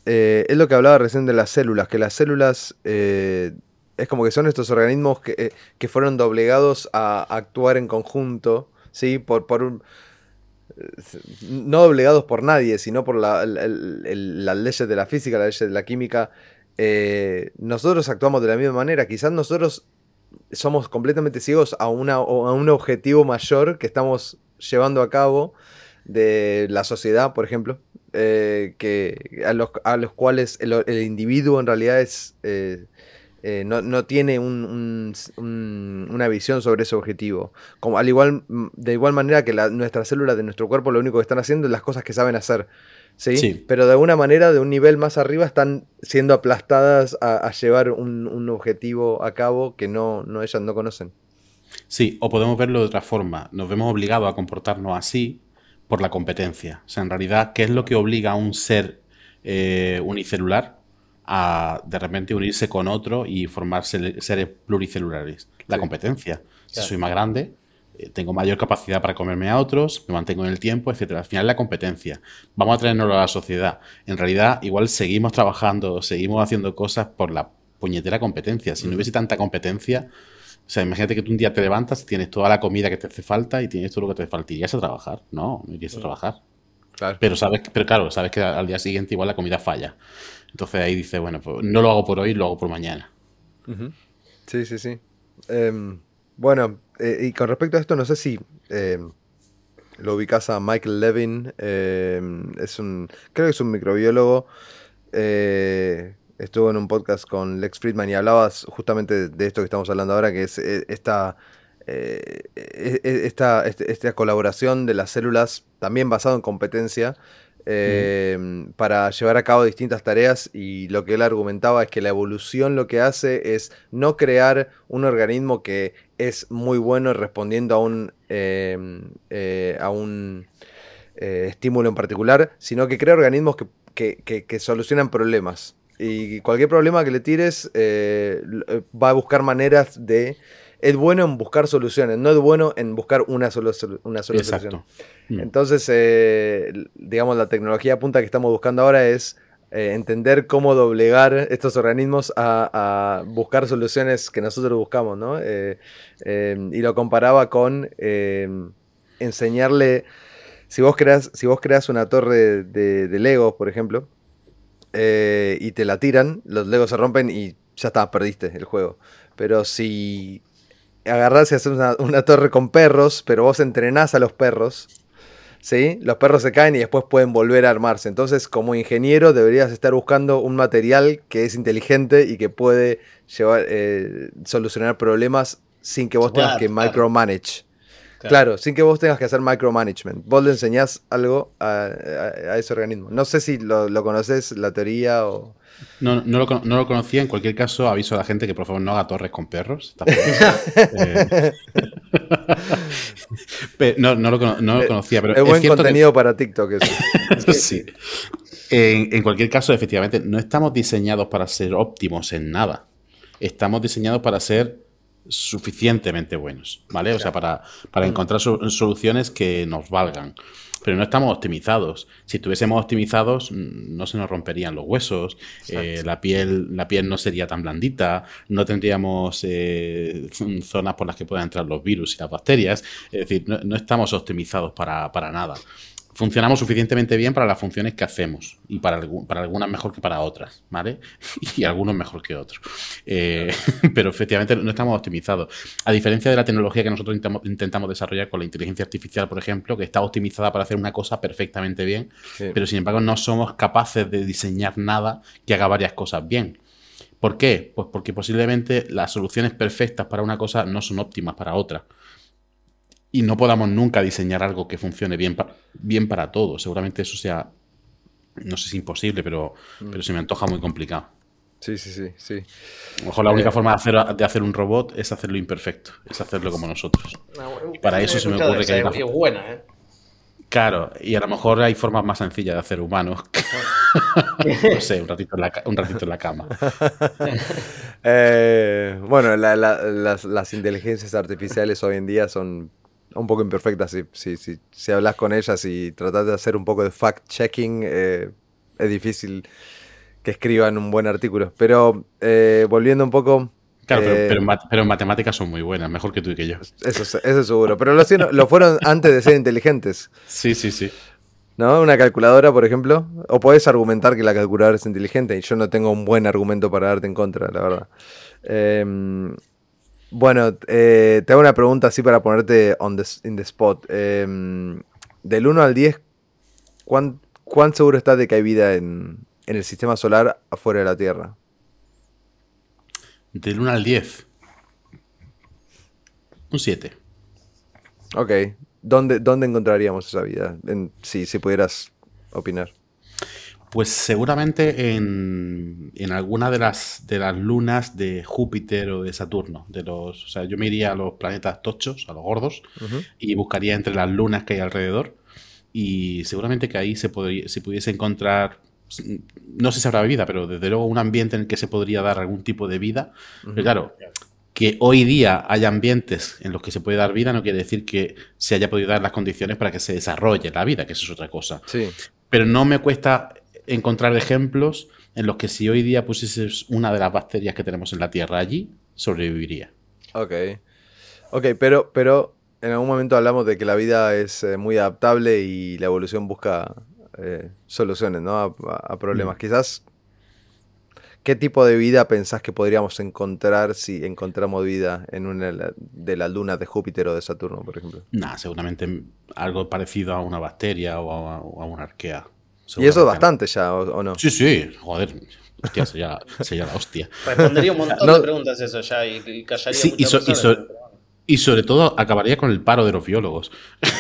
eh, es lo que hablaba recién de las células, que las células eh, es como que son estos organismos que, eh, que, fueron doblegados a actuar en conjunto, ¿sí? Por, por un, no doblegados por nadie, sino por las leyes de la física, las leyes de la química. nosotros actuamos de la misma manera, quizás nosotros somos completamente ciegos a, una, a un objetivo mayor que estamos llevando a cabo de la sociedad, por ejemplo, eh, que, a, los, a los cuales el, individuo en realidad es, eh, eh, no, tiene una visión sobre ese objetivo. Como, al igual, de igual manera que nuestras células de nuestro cuerpo lo único que están haciendo es las cosas que saben hacer. ¿sí? Pero de alguna manera, de un nivel más arriba, están siendo aplastadas a, llevar un, objetivo a cabo que no, no ellas no conocen. Sí, o podemos verlo de otra forma. Nos vemos obligados a comportarnos así por la competencia. O sea, en realidad, ¿qué es lo que obliga a un ser eh, unicelular a de repente unirse con otro y formar seres pluricelulares? La competencia. Si soy más grande, eh, tengo mayor capacidad para comerme a otros, me mantengo en el tiempo, etc. Al final la competencia. Vamos a traernoslo a la sociedad. En realidad, igual seguimos trabajando, seguimos haciendo cosas por la puñetera competencia. Si no hubiese tanta competencia, o sea, imagínate que tú un día te levantas, tienes toda la comida que te hace falta y tienes todo lo que te falta. ¿Irías a trabajar? No, no irías a trabajar. Claro. Pero, sabes, pero claro, sabes que al día siguiente igual la comida falla. Entonces ahí dices, bueno, pues no lo hago por hoy, lo hago por mañana. Sí, sí, sí. Em, bueno, eh, y con respecto a esto, no sé si em, lo ubicas a Michael Levin. Em, es un, creo que es un microbiólogo. Eh, estuvo en un podcast con Lex Friedman y hablabas justamente de esto que estamos hablando ahora, que es eh, esta, eh, e, e, esta, este, esta, colaboración de las células, también basado en competencia, em, para llevar a cabo distintas tareas y lo que él argumentaba es que la evolución lo que hace es no crear un organismo que es muy bueno respondiendo a un, em, eh, a un estímulo en particular, sino que crea organismos que solucionan problemas. Y cualquier problema que le tires eh, eh, va a buscar maneras de... Es bueno en buscar soluciones, no es bueno en buscar una sola, una sola solución. Mm. Entonces, eh, digamos, la tecnología punta que estamos buscando ahora es entender cómo doblegar estos organismos a, buscar soluciones que nosotros buscamos, ¿no? y lo comparaba con enseñarle, si vos creas, si vos creas una torre de, de Legos, por ejemplo, eh, y te la tiran, los legos se rompen y ya está, perdiste el juego. Pero si agarrás y haces una, una torre con perros, pero vos entrenás a los perros, ¿sí? Los perros se caen y después pueden volver a armarse. Entonces, como ingeniero, deberías estar buscando un material que es inteligente y que puede llevar, eh, solucionar problemas sin que vos tengas que micromanage. Claro. sin que vos tengas que hacer micromanagement. Vos le enseñás algo a, ese organismo. No sé si lo, lo conoces, la teoría o... No, no, lo, no, lo, conocía. En cualquier caso, aviso a la gente que por favor no haga torres con perros. Eh, no, no, lo, no, lo, conocía. Pero es, buen contenido para TikTok. Eso. sí. En, en, cualquier caso, efectivamente, no estamos diseñados para ser óptimos en nada. Estamos diseñados para ser suficientemente buenos, ¿vale? O sea, para, para mm. encontrar soluciones que nos valgan pero no estamos optimizados. Si estuviésemos optimizados, no se nos romperían los huesos, eh, la, piel, la piel no sería tan blandita, no tendríamos eh, zonas por las que puedan entrar los virus y las bacterias. Es decir, no, estamos optimizados para, para nada funcionamos suficientemente bien para las funciones que hacemos y para, para algunas mejor que para otras, ¿vale? Y algunos mejor que otros. Eh, pero efectivamente no estamos optimizados. A diferencia de la tecnología que nosotros intentamos, desarrollar con la inteligencia artificial, por ejemplo, que está optimizada para hacer una cosa perfectamente bien, pero sin embargo no somos capaces de diseñar nada que haga varias cosas bien. ¿Por qué? Pues porque posiblemente las soluciones perfectas para una cosa no son óptimas para otra y no podamos nunca diseñar algo que funcione bien, bien para todos. Seguramente eso sea, no sé si imposible, pero, mm. pero se me antoja muy complicado. Sí, sí, sí, sí. A lo mejor la única eh, forma de hacer, de hacer un robot es hacerlo imperfecto, es hacerlo como nosotros. para eso se me ocurre que hay una... buena, ¿eh? Claro, y a lo mejor hay formas más sencillas de hacer humanos. no sé, un ratito en la, un ratito en la cama. Eh, bueno, las, las, inteligencias artificiales hoy en día son un poco imperfecta. Si, si, si, si hablas con ellas y tratas de hacer un poco de fact-checking, eh, es difícil que escriban un buen artículo. Pero eh, volviendo un poco... Claro, pero, pero, en matemáticas son muy buenas, mejor que tú y que yo. Eso, eso seguro. Pero lo, lo fueron antes de ser inteligentes. Sí, sí, sí. ¿No? Una calculadora, por ejemplo. O puedes argumentar que la calculadora es inteligente y yo no tengo un buen argumento para darte en contra, la verdad. Eh, bueno, eh, te hago una pregunta así para ponerte on the, in the spot. Em, del 1 al 10, ¿cuán, seguro estás de que hay vida en, el sistema solar afuera de la Tierra? Del 1 al 10. Un 7. Ok. ¿Dónde, ¿Dónde encontraríamos esa vida? si, si pudieras opinar. Pues seguramente en, alguna de las, de las lunas de Júpiter o de Saturno. De los, o sea, yo me iría a los planetas tochos, a los gordos, y buscaría entre las lunas que hay alrededor. Y seguramente que ahí se, podría, se pudiese encontrar, no sé si habrá vida, pero desde luego un ambiente en el que se podría dar algún tipo de vida. Pero claro, que hoy día haya ambientes en los que se puede dar vida no quiere decir que se haya podido dar las condiciones para que se desarrolle la vida, que eso es otra cosa. Sí. Pero no me cuesta encontrar ejemplos en los que si hoy día pusieses una de las bacterias que tenemos en la Tierra allí, sobreviviría. Ok. Ok, pero, pero en algún momento hablamos de que la vida es eh, muy adaptable y la evolución busca eh, soluciones ¿no? a, problemas. Mm. Quizás, ¿qué tipo de vida pensás que podríamos encontrar si encontramos vida en una de las lunas de Júpiter o de Saturno, por ejemplo? Nah, seguramente algo parecido a una bacteria o a una arquea. Y eso es bastante ya, ¿o, no? Sí, sí, joder. Hostia, sería, sería la hostia. Respondería un montón de preguntas eso ya y, callaría sí, y, y, sobre todo acabaría con el paro de los biólogos.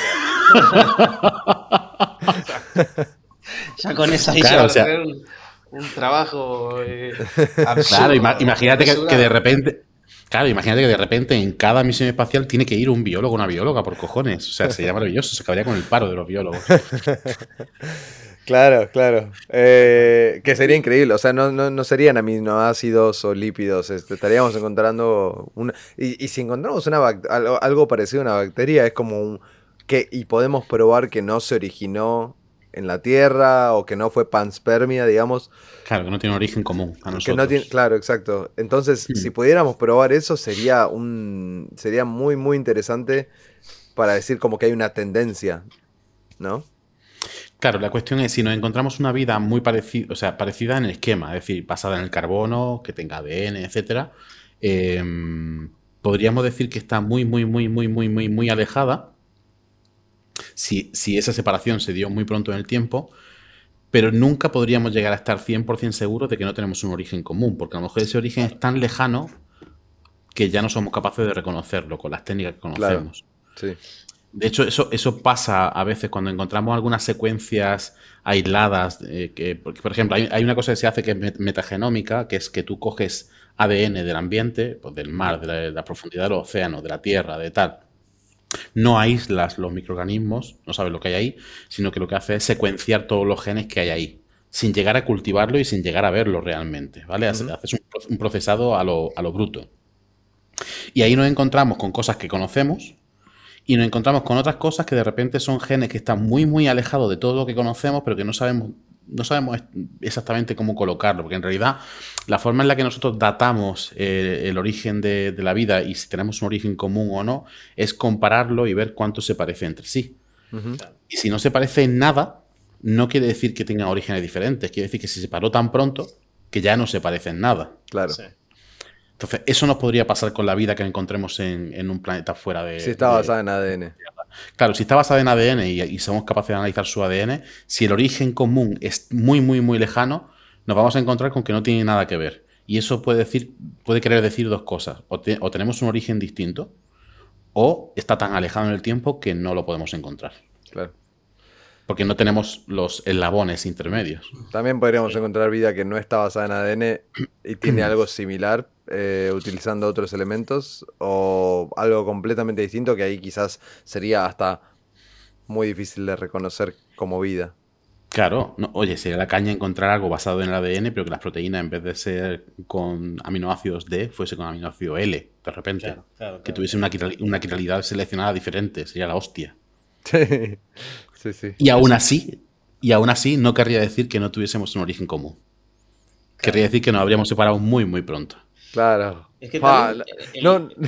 ya con esa claro, o un, un, trabajo eh, Claro, imagínate que, que, de repente... Claro, imagínate que de repente en cada misión espacial tiene que ir un biólogo, una bióloga, por cojones. O sea, sería maravilloso, se acabaría con el paro de los biólogos. Claro, claro. Eh, que sería increíble. O sea, no, no, no serían aminoácidos o lípidos. Este, estaríamos encontrando una. Y, si encontramos una algo, parecido a una bacteria, es como un. Que, y podemos probar que no se originó en la Tierra o que no fue panspermia, digamos. Claro, que no tiene origen común a nosotros. claro, exacto. Entonces, hmm. si pudiéramos probar eso, sería un. sería muy, muy interesante para decir como que hay una tendencia, ¿no? Claro, la cuestión es si nos encontramos una vida muy parecida, o sea, parecida en el esquema, es decir, basada en el carbono, que tenga ADN, etcétera, em, podríamos decir que está muy, muy, muy, muy, muy, muy, muy alejada. Si, si esa separación se dio muy pronto en el tiempo, pero nunca podríamos llegar a estar 100% seguros de que no tenemos un origen común, porque a lo mejor ese origen es tan lejano que ya no somos capaces de reconocerlo con las técnicas que conocemos. Sí. De hecho, eso, eso pasa a veces cuando encontramos algunas secuencias aisladas. Eh, que, porque, por ejemplo, hay, una cosa que se hace que es metagenómica, que es que tú coges ADN del ambiente, pues del mar, de la, profundidad del océano, de la tierra, de tal. No aíslas los microorganismos, no sabes lo que hay ahí, sino que lo que hace es secuenciar todos los genes que hay ahí, sin llegar a cultivarlo y sin llegar a verlo realmente. ¿vale? Haces un, procesado a lo, a lo bruto. Y ahí nos encontramos con cosas que conocemos, y nos encontramos con otras cosas que de repente son genes que están muy, muy alejados de todo lo que conocemos, pero que no sabemos, no sabemos exactamente cómo colocarlo, porque en realidad la forma en la que nosotros datamos eh, el origen de, la vida y si tenemos un origen común o no, es compararlo y ver cuánto se parece entre sí. Y si no se parece en nada, no quiere decir que tengan orígenes diferentes, quiere decir que se separó tan pronto que ya no se parece en nada. Claro. Entonces, eso nos podría pasar con la vida que encontremos en, un planeta fuera de. Si está basada en ADN. Claro, si está basada en ADN y, somos capaces de analizar su ADN, si el origen común es muy, muy, muy lejano, nos vamos a encontrar con que no tiene nada que ver. Y eso puede, decir, puede querer decir dos cosas. O, o tenemos un origen distinto, o está tan alejado en el tiempo que no lo podemos encontrar. Claro porque no tenemos los eslabones intermedios. También podríamos encontrar vida que no está basada en ADN y tiene algo similar eh, utilizando otros elementos o algo completamente distinto que ahí quizás sería hasta muy difícil de reconocer como vida. Claro, oye, sería la caña encontrar algo basado en el ADN, pero que las proteínas en vez de ser con aminoácidos D, fuese con aminoácido L, de repente. que tuviese una, una seleccionada diferente, sería la hostia. Y aún así, y aún así no querría decir que no tuviésemos un origen común. Querría decir que nos habríamos separado muy, muy pronto. Claro. Es que también, no...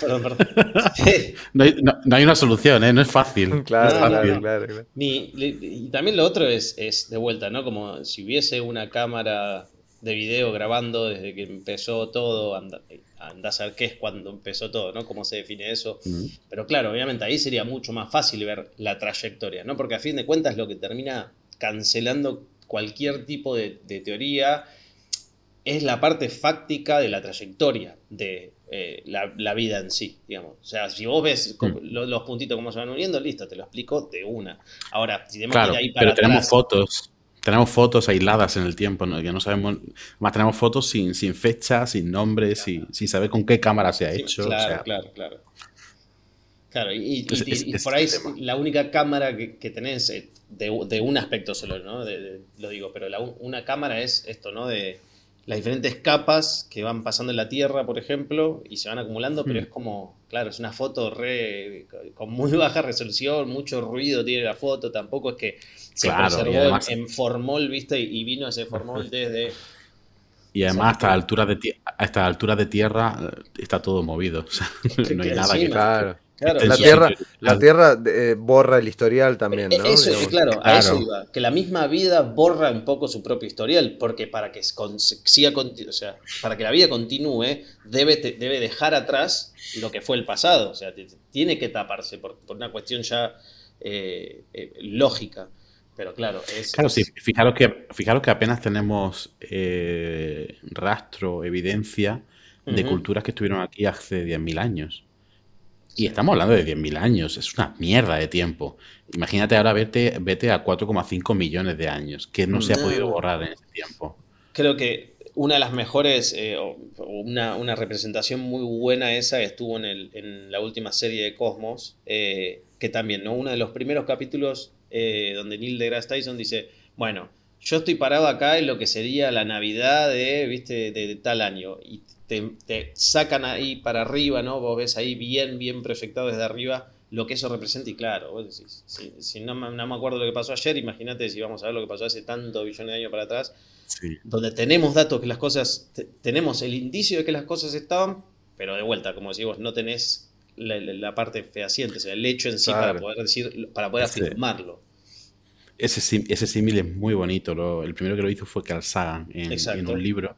Perdón, perdón. no, hay, no, hay, una solución, ¿eh? no es fácil. Claro, claro, claro, y también lo otro es, es, de vuelta, ¿no? Como si hubiese una cámara de video grabando desde que empezó todo, anda, anda a saber qué es cuando empezó todo, ¿no? Cómo se define eso. Pero claro, obviamente ahí sería mucho más fácil ver la trayectoria, ¿no? Porque a fin de cuentas lo que termina cancelando cualquier tipo de, teoría es la parte fáctica de la trayectoria de eh, la, vida en sí, digamos. O sea, si vos ves los, puntitos cómo se van uniendo, listo, te lo explico de una. Ahora, si tenemos claro, ahí para pero tenemos fotos tenemos fotos aisladas en el tiempo, que no sabemos, más tenemos fotos sin, sin fecha, sin nombre, sin, saber con qué cámara se ha hecho. Claro, claro, claro. Claro, y, por ahí la única cámara que, tenés eh, de, un aspecto solo, ¿no? lo digo, pero una cámara es esto, ¿no? De las diferentes capas que van pasando en la Tierra, por ejemplo, y se van acumulando, pero hmm. es como, claro, es una foto re, con muy baja resolución, mucho ruido tiene la foto, tampoco es que se conservó en, formol, ¿viste? Y vino ese formol desde... Y además, hasta altura de, a esta altura de tierra eh, está todo movido. no hay nada que. Claro. La tierra, la tierra eh, borra el historial también, ¿no? Eso, claro, a eso iba. Que la misma vida borra un poco su propio historial, porque para que siga, o sea, para que la vida continúe, debe, debe dejar atrás lo que fue el pasado. O sea, tiene que taparse por, por una cuestión ya eh, lógica. Pero claro, es. Claro, sí, fijaros que, fijaros que apenas tenemos eh, rastro, evidencia de culturas que estuvieron aquí hace 10.000 años. Y estamos hablando de 10.000 años, es una mierda de tiempo. Imagínate ahora vete, vete a 4,5 millones de años, que no se ha podido borrar en ese tiempo. Creo que una de las mejores, eh, una, representación muy buena esa estuvo en, el, en la última serie de Cosmos, eh, que también, ¿no? Uno de los primeros capítulos eh, donde Neil deGrasse Tyson dice, bueno, yo estoy parado acá en lo que sería la Navidad de, ¿viste? de, tal año, y te, sacan ahí para arriba, ¿no? Vos ves ahí bien, bien proyectado desde arriba lo que eso representa, y claro, vos decís, si, no, no, me acuerdo lo que pasó ayer, imagínate si vamos a ver lo que pasó hace tanto billones de años para atrás, donde tenemos datos que las cosas, tenemos el indicio de que las cosas estaban, pero de vuelta, como decimos, no tenés la, parte fehaciente, o sea, el hecho en sí para poder decir, para poder afirmarlo. ese, ese símil es muy bonito. el primero que lo hizo fue Carl Sagan en, un libro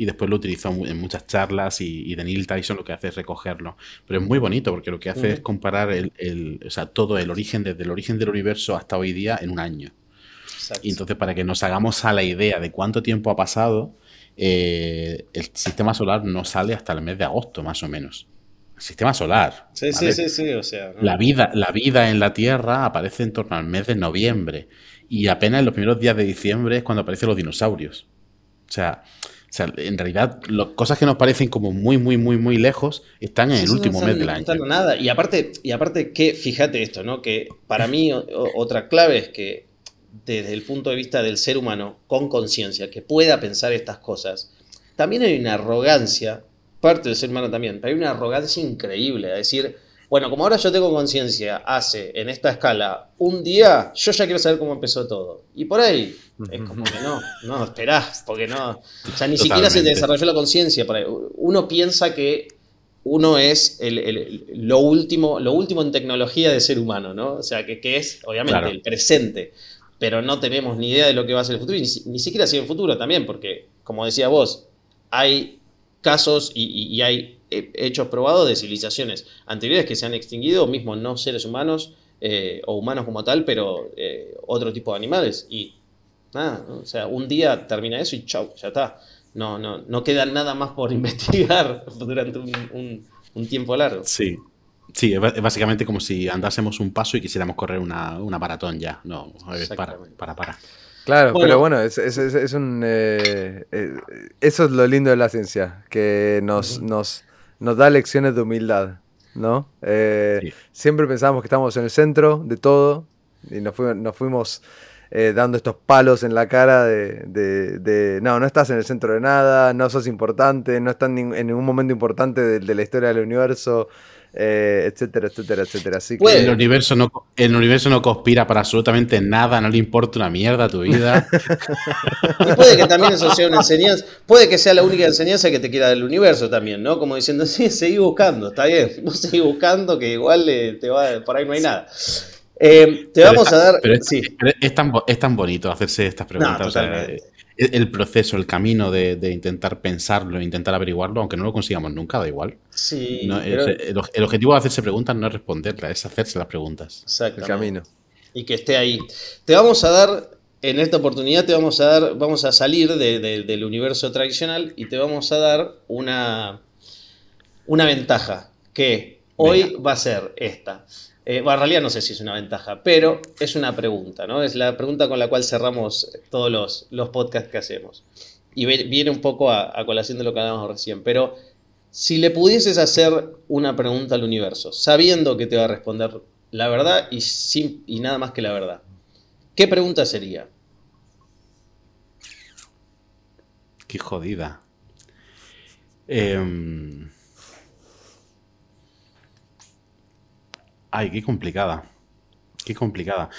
y después lo utilizó en muchas charlas y, y Daniel Tyson lo que hace es recogerlo. Pero es muy bonito porque lo que hace es comparar el, o sea, todo el origen, desde el origen del universo hasta hoy día en un año. Y entonces para que nos hagamos a la idea de cuánto tiempo ha pasado, eh, el sistema solar no sale hasta el mes de agosto más o menos sistema solar. Sí, sí, sí, sí, o sea. La, vida, la vida en la Tierra aparece en torno al mes de noviembre y apenas en los primeros días de diciembre es cuando aparecen los dinosaurios. O sea, en realidad, cosas que nos parecen como muy, muy, muy, muy lejos están en el último mes del año. No nada. Y aparte, y aparte que, fíjate esto, ¿no? Que para mí otra clave es que desde el punto de vista del ser humano con conciencia, que pueda pensar estas cosas, también hay una arrogancia parte del ser humano también, pero hay una arrogancia increíble a decir, bueno, como ahora yo tengo conciencia hace en esta escala un día, yo ya quiero saber cómo empezó todo. Y por ahí es como que no, no, esperás, porque no, o sea, ni siquiera se desarrolló la conciencia. Uno piensa que uno es lo, último, lo último en tecnología de ser humano, ¿no? O sea, que, es obviamente el presente, pero no tenemos ni idea de lo que va a ser el futuro, y ni, ni siquiera si el futuro también, porque, como decía vos, hay casos y, hay hechos probados de civilizaciones anteriores que se han extinguido, mismo no seres humanos eh, o humanos como tal, pero eh, otro tipo de animales. Y nada, o sea, un día termina eso y chau, ya está. No, no, no queda nada más por investigar durante un, tiempo largo. Sí, Sí, es básicamente como si andásemos un paso y quisiéramos correr una, maratón ya. No, para, para, para. Claro, pero bueno, es, un, eh, eh, eso es lo lindo de la ciencia, que nos, nos, nos da lecciones de humildad, ¿no? Eh, siempre pensamos que estamos en el centro de todo y nos, nos fuimos dando estos palos en la cara de, de, no, no estás en el centro de nada, no sos importante, no estás en ningún momento importante de la historia del universo. Eh, etcétera, etcétera, etcétera. Así que... el, universo no, el universo no conspira para absolutamente nada, no le importa una mierda a tu vida. y puede que también eso sea una enseñanza, puede que sea la única enseñanza que te queda del universo también, ¿no? Como diciendo, sí, seguí buscando, está bien, vos seguí buscando que igual eh, te va, por ahí no hay nada. Eh, te vamos a dar. sí. es, tan, es tan bonito hacerse estas preguntas el proceso, el camino de, intentar pensarlo, intentar averiguarlo, aunque no lo consigamos nunca, da igual. Sí. el, objetivo de hacerse preguntas no es responderlas, es hacerse las preguntas. Exacto. El camino. Y que esté ahí. Te vamos a dar, en esta oportunidad te vamos a dar, vamos a salir del universo tradicional y te vamos a dar una, una ventaja que hoy va a ser esta. Eh, en realidad no sé si es una ventaja, pero es una pregunta, ¿no? Es la pregunta con la cual cerramos todos los, los podcasts que hacemos. Y viene un poco a, colación de lo que hablábamos recién, pero si le pudieses hacer una pregunta al universo, sabiendo que te va a responder la verdad y, sin, y nada más que la verdad, ¿qué pregunta sería? Qué jodida. Eh... Ay, qué complicada. Qué complicada.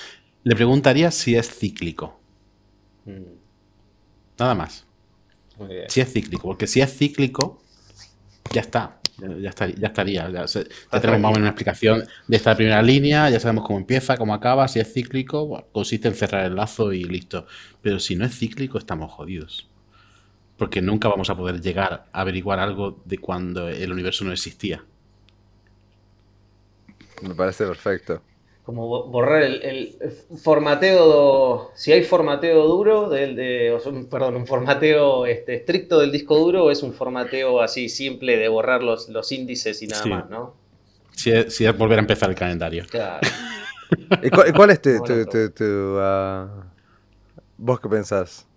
Le preguntaría si es cíclico. Mm. Nada más. Si es cíclico, porque si es cíclico, ya está. Ya, estaría. Ya, estaría, ya, tenemos más o menos una explicación de esta primera línea, ya sabemos cómo empieza, cómo acaba. Si es cíclico, consiste en cerrar el lazo y listo. Pero si no es cíclico, estamos jodidos. Porque nunca vamos a poder llegar a averiguar algo de cuando el universo no existía. Me parece perfecto. Como borrar el, formateo, si hay formateo duro, del, de, perdón, un formateo este, estricto del disco duro o es un formateo así simple de borrar los, los índices y nada más, ¿no? Si es, si es, volver a empezar el calendario. Claro. ¿Y cuál, es tu, ah, vos qué pensás?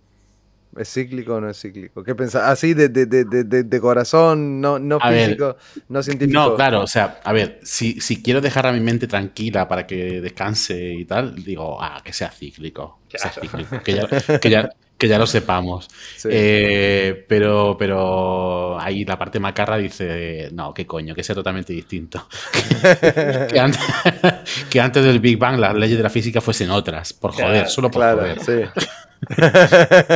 ¿Es cíclico o no es cíclico? ¿Qué pensás? Así de, de, de, de, corazón, no, no físico, no científico. No, claro, o sea, a ver, si, si, quiero dejar a mi mente tranquila para que descanse y tal, digo, ah, que sea cíclico. Que sea cíclico. Que ya, que ya, que ya lo sepamos. Eh, pero, pero ahí la parte macarra dice, no, qué coño, que sea totalmente distinto. que, antes, que, antes, del Big Bang las leyes de la física fuesen otras, por joder, solo por joder. Sí.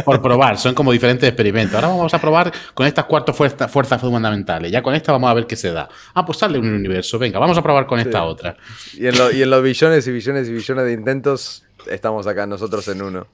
Por probar, son como diferentes experimentos. Ahora vamos a probar con estas cuatro fuerzas fundamentales. Ya con esta vamos a ver qué se da. Ah, pues sale un universo. Venga, vamos a probar con esta otra. Y en, los billones y billones y billones de intentos, estamos acá nosotros en uno.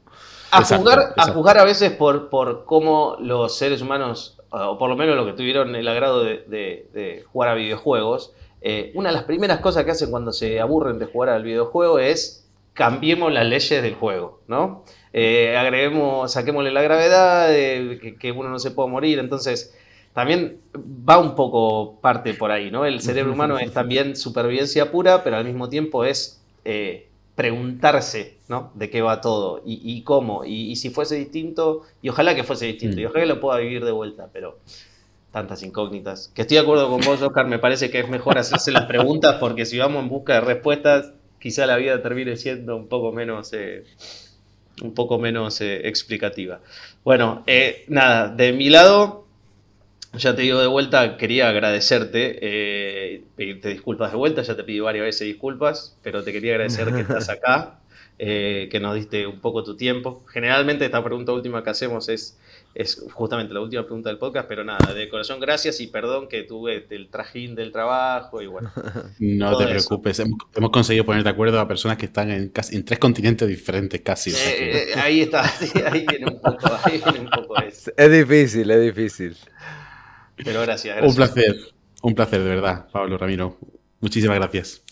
A, jugar, a jugar a veces por, por cómo los seres humanos, o por lo menos los que tuvieron el agrado de, jugar a videojuegos, eh, una de las primeras cosas que hacen cuando se aburren de jugar al videojuego es cambiemos las leyes del juego, ¿no? Eh, agreguemos, saquémosle la gravedad, que, que, uno no se puede morir, entonces también va un poco parte por ahí, ¿no? El cerebro humano es también supervivencia pura, pero al mismo tiempo es eh, preguntarse, ¿no? De qué va todo y, cómo, y, si fuese distinto, y ojalá que fuese distinto, y mm. ojalá que lo pueda vivir de vuelta, pero tantas incógnitas. Que estoy de acuerdo con vos, Oscar, me parece que es mejor hacerse las preguntas porque si vamos en busca de respuestas, quizá la vida termine siendo un poco menos... Eh, un poco menos eh, explicativa. Bueno, eh, nada, de mi lado, ya te digo de vuelta, quería agradecerte, eh, pedirte disculpas de vuelta, ya te pedí varias veces disculpas, pero te quería agradecer que estás acá, que nos diste un poco tu tiempo. Generalmente esta pregunta última que hacemos es es justamente la última pregunta del podcast, pero nada, de corazón gracias y perdón que tuve el trajín del trabajo y bueno. No te preocupes, hemos, conseguido poner de acuerdo a personas que están en, casi, en tres continentes diferentes casi. Eh, eh, ahí está, ahí viene un poco, ahí viene un poco eso. Es difícil, es difícil. Pero gracias, gracias. Un placer, un placer de verdad, Pablo Ramiro. Muchísimas gracias.